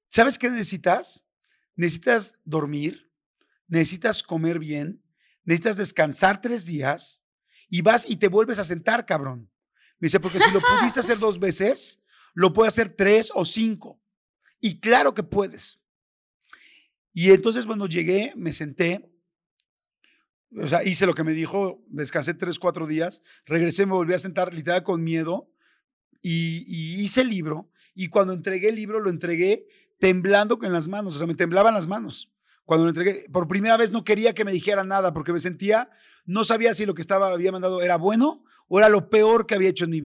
¿sabes qué necesitas? Necesitas dormir, necesitas comer bien, necesitas descansar tres días y vas y te vuelves a sentar, cabrón. Me dice, porque si lo pudiste hacer dos veces, lo puedes hacer tres o cinco. Y claro que puedes. Y entonces, bueno, llegué, me senté, o sea, hice lo que me dijo, descansé tres, cuatro días, regresé, me volví a sentar literal con miedo y, y hice el libro. Y cuando entregué el libro, lo entregué temblando con las manos, o sea, me temblaban las manos. Cuando lo entregué, por primera vez no quería que me dijera nada porque me sentía, no sabía si lo que estaba había mandado era bueno o era lo peor que había hecho en mi vida.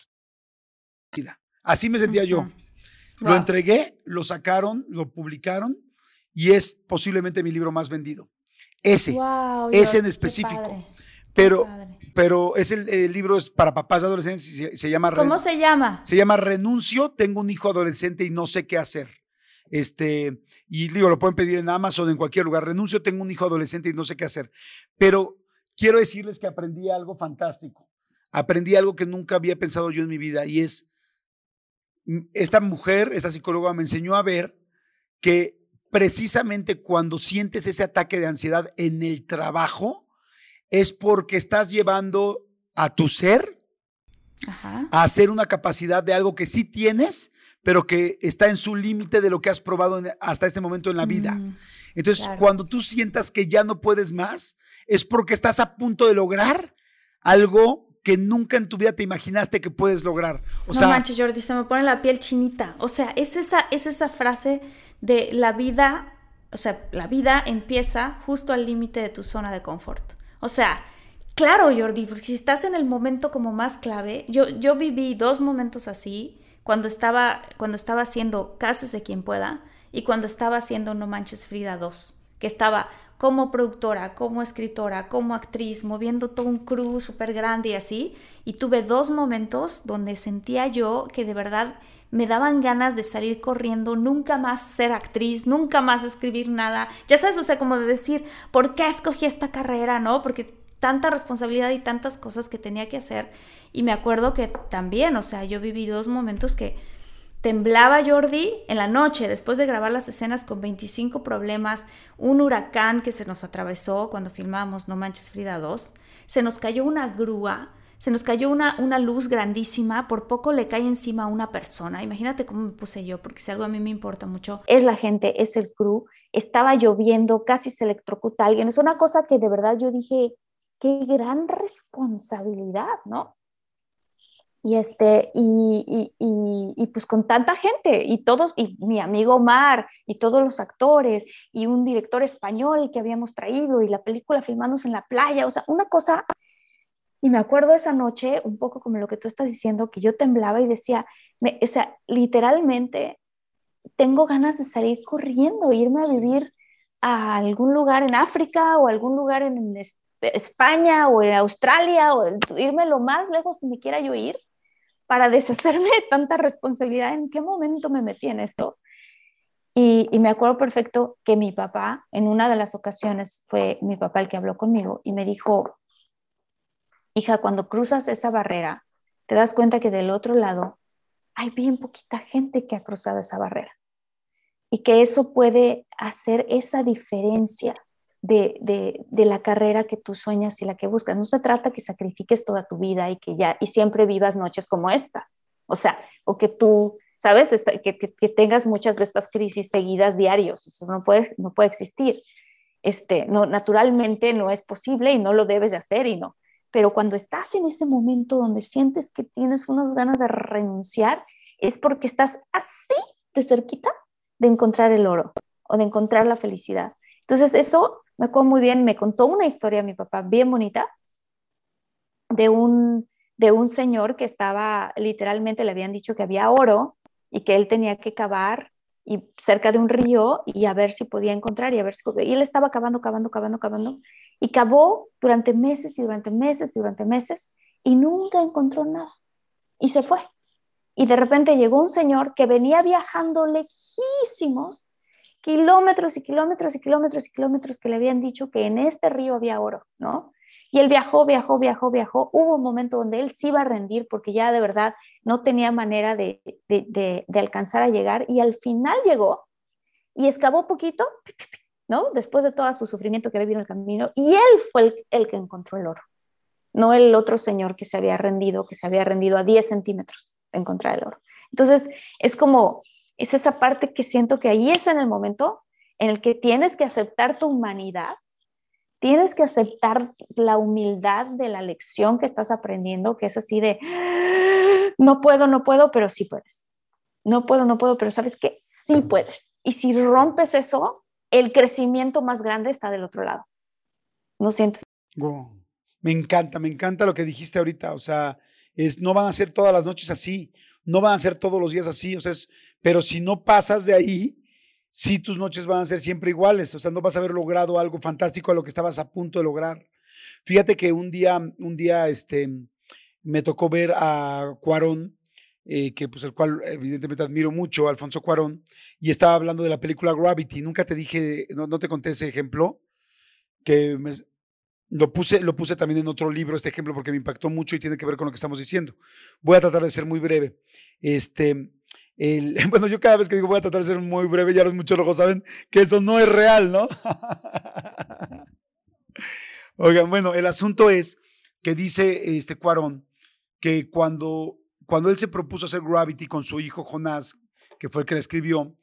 Así me sentía yo. Lo entregué, lo sacaron, lo publicaron y es posiblemente mi libro más vendido. Ese, ese en específico. Pero, pero es el, libro es para papás adolescentes se, se llama. ¿Cómo se llama? Se llama Renuncio. Tengo un hijo adolescente y no sé qué hacer. Este, y digo, lo pueden pedir en Amazon, en cualquier lugar. Renuncio, tengo un hijo adolescente y no sé qué hacer. Pero quiero decirles que aprendí algo fantástico aprendí algo que nunca había pensado yo en mi vida y es, esta mujer, esta psicóloga me enseñó a ver que precisamente cuando sientes ese ataque de ansiedad en el trabajo, es porque estás llevando a tu ser a hacer una capacidad de algo que sí tienes, pero que está en su límite de lo que has probado hasta este momento en la vida. Mm, Entonces, cuando tú sientas que ya no puedes más, es porque estás a punto de lograr algo que nunca en tu vida te imaginaste que puedes lograr. O no manches, Jordi, se me pone la piel chinita. O sea, es esa, es esa frase de la vida, o sea, la vida empieza justo al límite de tu zona de confort. O sea, claro, Jordi, porque si estás en el momento como más clave, yo, yo viví dos momentos así cuando estaba, cuando estaba haciendo Cásese quien pueda y cuando estaba haciendo No Manches Frida 2, que estaba como productora, como escritora, como actriz, moviendo todo un crew súper grande y así. Y tuve dos momentos donde sentía yo que de verdad me daban ganas de salir corriendo, nunca más ser actriz, nunca más escribir nada. Ya sabes, o sea, como de decir, ¿por qué escogí esta carrera? ¿No? Porque tanta responsabilidad y tantas cosas que tenía que hacer. Y me acuerdo que también, o sea, yo viví dos momentos que Temblaba Jordi en la noche, después de grabar las escenas con 25 problemas, un huracán que se nos atravesó cuando filmábamos No Manches Frida 2, se nos cayó una grúa, se nos cayó una, una luz grandísima, por poco le cae encima a una persona. Imagínate cómo me puse yo, porque si algo a mí me importa mucho es la gente, es el crew. Estaba lloviendo, casi se electrocuta alguien. Es una cosa que de verdad yo dije, qué gran responsabilidad, ¿no? Y, este, y, y, y, pues con tanta gente, y todos, y mi amigo Omar, y todos los actores, y un director español que habíamos traído, y la película filmándose en la playa, o sea, una cosa. Y me acuerdo esa noche, un poco como lo que tú estás diciendo, que yo temblaba y decía, me, o sea, literalmente tengo ganas de salir corriendo, irme a vivir a algún lugar en África o algún lugar en España o en Australia o irme lo más lejos que me quiera yo ir para deshacerme de tanta responsabilidad, ¿en qué momento me metí en esto? Y, me acuerdo perfecto que mi papá, en una de las ocasiones, fue mi papá el que habló conmigo y me dijo, hija, cuando cruzas esa barrera, te das cuenta que del otro lado hay bien poquita gente que ha cruzado esa barrera y que eso puede hacer esa diferencia de, la carrera que tú sueñas y la que buscas. No se trata que sacrifiques toda tu vida y que ya, y siempre vivas noches como esta. O sea, o que tú, ¿sabes? Que, que, tengas muchas de estas crisis seguidas diarios. Eso no puede, no puede existir. Este, no, naturalmente no es posible y no lo debes de hacer y no. pero cuando estás en ese momento donde sientes que tienes unas ganas de renunciar, es porque estás así de cerquita de encontrar el oro o de encontrar la felicidad. Entonces eso me acuerdo muy bien, me contó una historia mi papá bien bonita de un, de un señor que estaba, literalmente le habían dicho que había oro y que él tenía que cavar y cerca de un río y a ver si podía encontrar y a ver si y él estaba cavando, cavando, cavando, cavando y cavó durante meses y durante meses y durante meses y nunca encontró nada y se fue. Y de repente llegó un señor que venía viajando lejísimos, kilómetros y kilómetros y kilómetros y kilómetros que le habían dicho que en este río había oro, ¿no? Y él viajó, viajó, viajó, viajó. Hubo un momento donde él sí iba a rendir porque ya de verdad no tenía manera de, de, alcanzar a llegar y al final llegó y excavó poquito, ¿no? Después de todo su sufrimiento que había vivido en el camino y él fue el, el, que encontró el oro, no el otro señor que se había rendido, que se había rendido a 10 centímetros de encontrar el oro. Entonces, es como, es esa parte que siento que ahí es en el momento en el que tienes que aceptar tu humanidad tienes que aceptar la humildad de la lección que estás aprendiendo, que es así de, no puedo, no puedo, pero sí puedes. No puedo, no puedo, pero sabes que sí puedes. Y si rompes eso, el crecimiento más grande está del otro lado. ¿No sientes? Me encanta, me encanta lo que dijiste ahorita. O sea, es, no van a ser todas las noches así, no van a ser todos los días así. O sea, pero si no pasas de ahí, sí tus noches van a ser siempre iguales, o sea, no vas a haber logrado algo fantástico a lo que estabas a punto de lograr. Fíjate que un día, un día, este, me tocó ver a Cuarón, eh, que pues el cual evidentemente admiro mucho, Alfonso Cuarón, y estaba hablando de la película Gravity. Nunca te dije, no, no te conté ese ejemplo, que lo puse, lo puse también en otro libro, este ejemplo, porque me impactó mucho y tiene que ver con lo que estamos diciendo. Voy a tratar de ser muy breve. Este, bueno, yo cada vez que digo voy a tratar de ser muy breve, ya los muchólogos saben que eso no es real, ¿no? Oigan, bueno, el asunto es que dice este Cuarón que cuando, cuando él se propuso hacer Gravity con su hijo Jonás, que fue el que la escribió,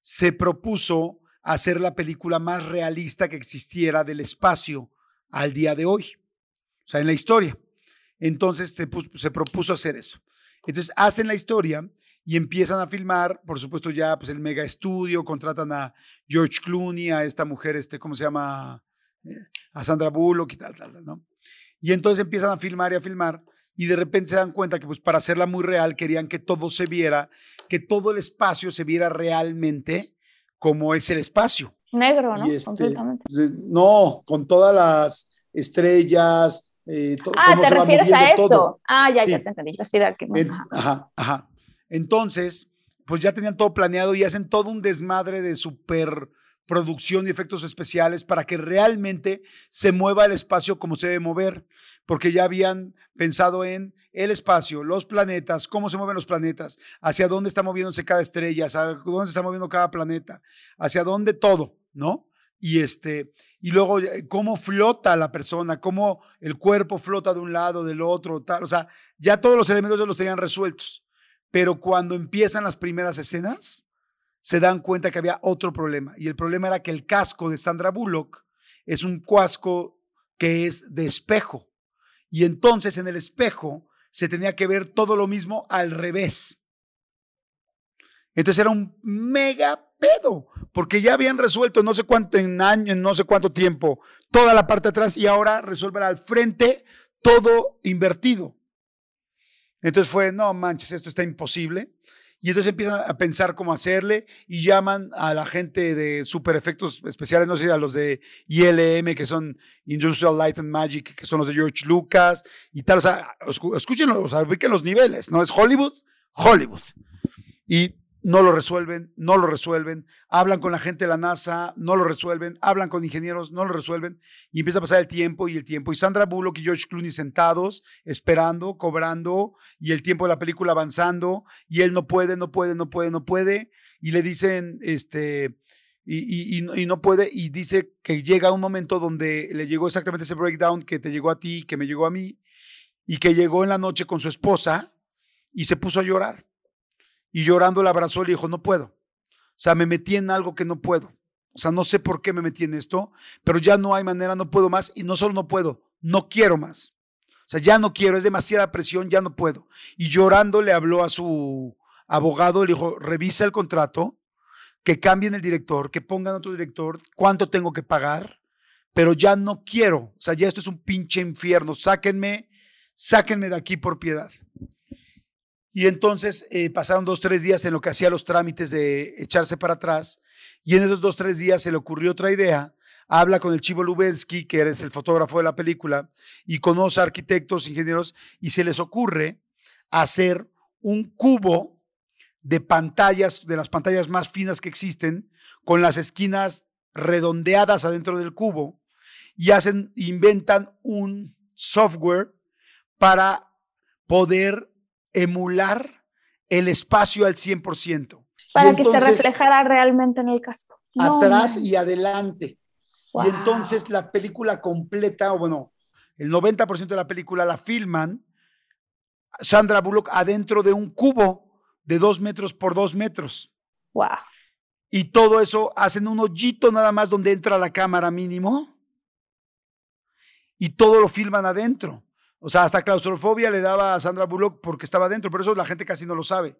se propuso hacer la película más realista que existiera del espacio al día de hoy, o sea, en la historia. Entonces se, se propuso hacer eso. Entonces hacen la historia y empiezan a filmar, por supuesto ya pues el mega estudio, contratan a George Clooney, a esta mujer, este, ¿cómo se llama? Eh, a Sandra Bullock y tal, tal, ¿no? Y entonces empiezan a filmar y a filmar y de repente se dan cuenta que pues para hacerla muy real querían que todo se viera, que todo el espacio se viera realmente como es el espacio. Negro, ¿no? Este, Completamente. Pues, eh, no, con todas las estrellas. Eh, ah, ¿te refieres a eso? Ah, ya, ya te entendí. Yo de aquí. Ajá, ajá. Entonces, pues ya tenían todo planeado y hacen todo un desmadre de superproducción y efectos especiales para que realmente se mueva el espacio como se debe mover, porque ya habían pensado en el espacio, los planetas, cómo se mueven los planetas, hacia dónde está moviéndose cada estrella, hacia dónde se está moviendo cada planeta, hacia dónde todo, ¿no? Y este, y luego eh, cómo flota la persona, cómo el cuerpo flota de un lado, del otro, tal, o sea, ya todos los elementos ya los tenían resueltos. Pero cuando empiezan las primeras escenas, se dan cuenta que había otro problema. Y el problema era que el casco de Sandra Bullock es un casco que es de espejo. Y entonces en el espejo se tenía que ver todo lo mismo al revés. Entonces era un mega pedo, porque ya habían resuelto no sé cuánto en año, no sé cuánto tiempo, toda la parte de atrás y ahora resuelven al frente todo invertido. Entonces fue, no manches, esto está imposible. Y entonces empiezan a pensar cómo hacerle y llaman a la gente de super efectos especiales, no sé, a los de ILM, que son Industrial Light and Magic, que son los de George Lucas y tal. O sea, escúchenlo, o sea, los niveles, ¿no? Es Hollywood, Hollywood. Y no lo resuelven, no lo resuelven, hablan con la gente de la NASA, no lo resuelven, hablan con ingenieros, no lo resuelven, y empieza a pasar el tiempo y el tiempo. Y Sandra Bullock y George Clooney sentados, esperando, cobrando, y el tiempo de la película avanzando, y él no puede, no puede, no puede, no puede, y le dicen, este, y, y, no puede, y dice que llega un momento donde le llegó exactamente ese breakdown que te llegó a ti, que me llegó a mí, y que llegó en la noche con su esposa y se puso a llorar y llorando la abrazó y le dijo, no puedo. O sea, me metí en algo que no puedo. O sea, no sé por qué me metí en esto, pero ya no hay manera, no puedo más. Y no solo no puedo, no quiero más. sea, ya no quiero, es demasiada presión, ya no puedo. Y llorando le habló a su abogado, le dijo, revisa el contrato, que cambien el director, que pongan otro director, cuánto tengo que pagar, pero ya no quiero, o sea, ya esto es un pinche infierno, sáquenme, sáquenme de aquí por piedad. Y entonces eh, pasaron dos, tres días en lo que hacía los trámites de echarse para atrás, y en esos dos, tres días se le ocurrió otra idea, habla con el Chivo Lubensky, que es el fotógrafo de la película, y conoce arquitectos, ingenieros, y se les ocurre hacer un cubo de pantallas, de las pantallas más finas que existen, con las esquinas redondeadas adentro del cubo, y hacen, inventan un software para poder emular el espacio al 100%. Para que se reflejara realmente en el casco. atrás y adelante. Y entonces la película completa, o bueno, el 90% de la película la filman Sandra Bullock adentro de un cubo de dos metros por dos metros. Wow. Y todo eso hacen un hoyito nada más donde entra la cámara mínimo. Y todo lo filman adentro. O sea, hasta claustrofobia le daba a Sandra Bullock porque estaba adentro, pero eso la gente casi no lo sabe.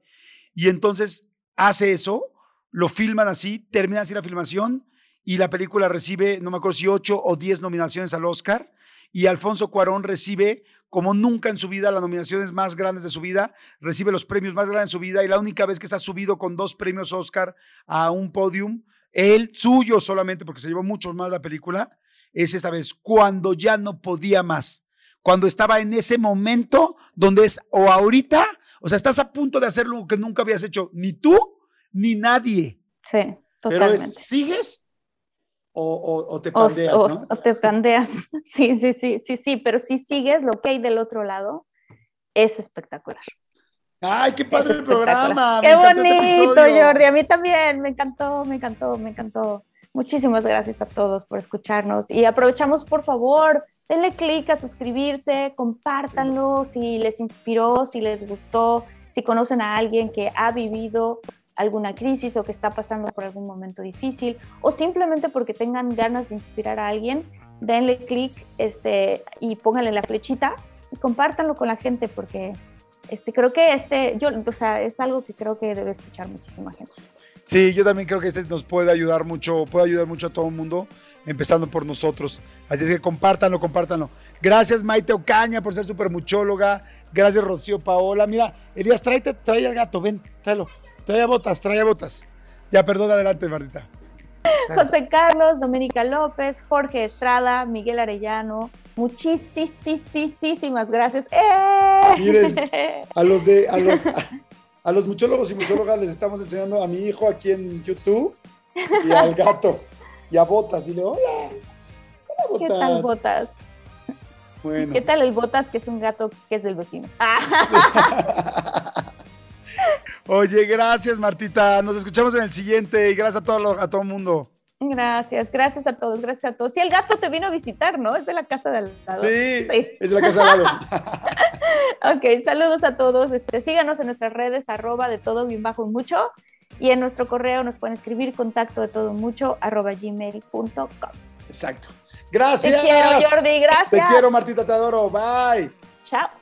Y entonces hace eso, lo filman así, termina así la filmación y la película recibe, no me acuerdo si ocho o diez nominaciones al Oscar y Alfonso Cuarón recibe como nunca en su vida las nominaciones más grandes de su vida, recibe los premios más grandes de su vida y la única vez que se ha subido con dos premios Oscar a un podium, él suyo solamente porque se llevó mucho más la película, es esta vez cuando ya no podía más, cuando estaba en ese momento donde es o ahorita, o sea, estás a punto de hacer lo que nunca habías hecho, ni tú ni nadie. Sí, totalmente. Pero es, sigues o, te pandeas, ¿no? O te pandeas, sí, sí, sí, sí, sí, pero si sigues lo que hay del otro lado, es espectacular. ¡Ay, qué padre el programa! ¡Qué este bonito, Jordi! A mí también, me encantó, me encantó, me encantó. Muchísimas gracias a todos por escucharnos y aprovechamos, por favor, denle clic a suscribirse, compártanlo si les inspiró, si les gustó, si conocen a alguien que ha vivido alguna crisis o que está pasando por algún momento difícil o simplemente porque tengan ganas de inspirar a alguien, denle clic este, y pónganle la flechita y compártanlo con la gente porque este, creo que este, yo, o sea, es algo que creo que debe escuchar muchísima gente. Sí, yo también creo que este nos puede ayudar mucho, puede ayudar mucho a todo el mundo, empezando por nosotros. Así que compártanlo, compártanlo. Gracias Maite Ocaña por ser súper muchóloga. Gracias Rocío Paola. Mira, Elías, tráete, trae al gato, ven, tráelo. Trae botas, trae botas. Ya, perdón, adelante, Martita. José Carlos, Doménica López, Jorge Estrada, Miguel Arellano, muchísimas gracias. ¡Eh! Miren, a los de, a los, a, los muchólogos y muchólogas les estamos enseñando a mi hijo aquí en YouTube y al gato y a Botas. Dile, hola, hola Botas. ¿Qué tal Botas? Bueno. ¿Qué tal el Botas que es un gato que es del vecino? Oye, gracias Martita. Nos escuchamos en el siguiente y gracias a todo, a todo el mundo. Gracias, gracias a todos, gracias a todos. Sí, el gato te vino a visitar, ¿no? Es de la casa del lado. Sí, es de la casa del lado. ok, saludos a todos. Este, síganos en nuestras redes, arroba de todo bien bajo mucho. Y en nuestro correo nos pueden escribir contacto de todo mucho, arroba gmail.com. Exacto. Gracias. Te quiero, Jordi, gracias. Te quiero, Martita, te adoro. Bye. Chao.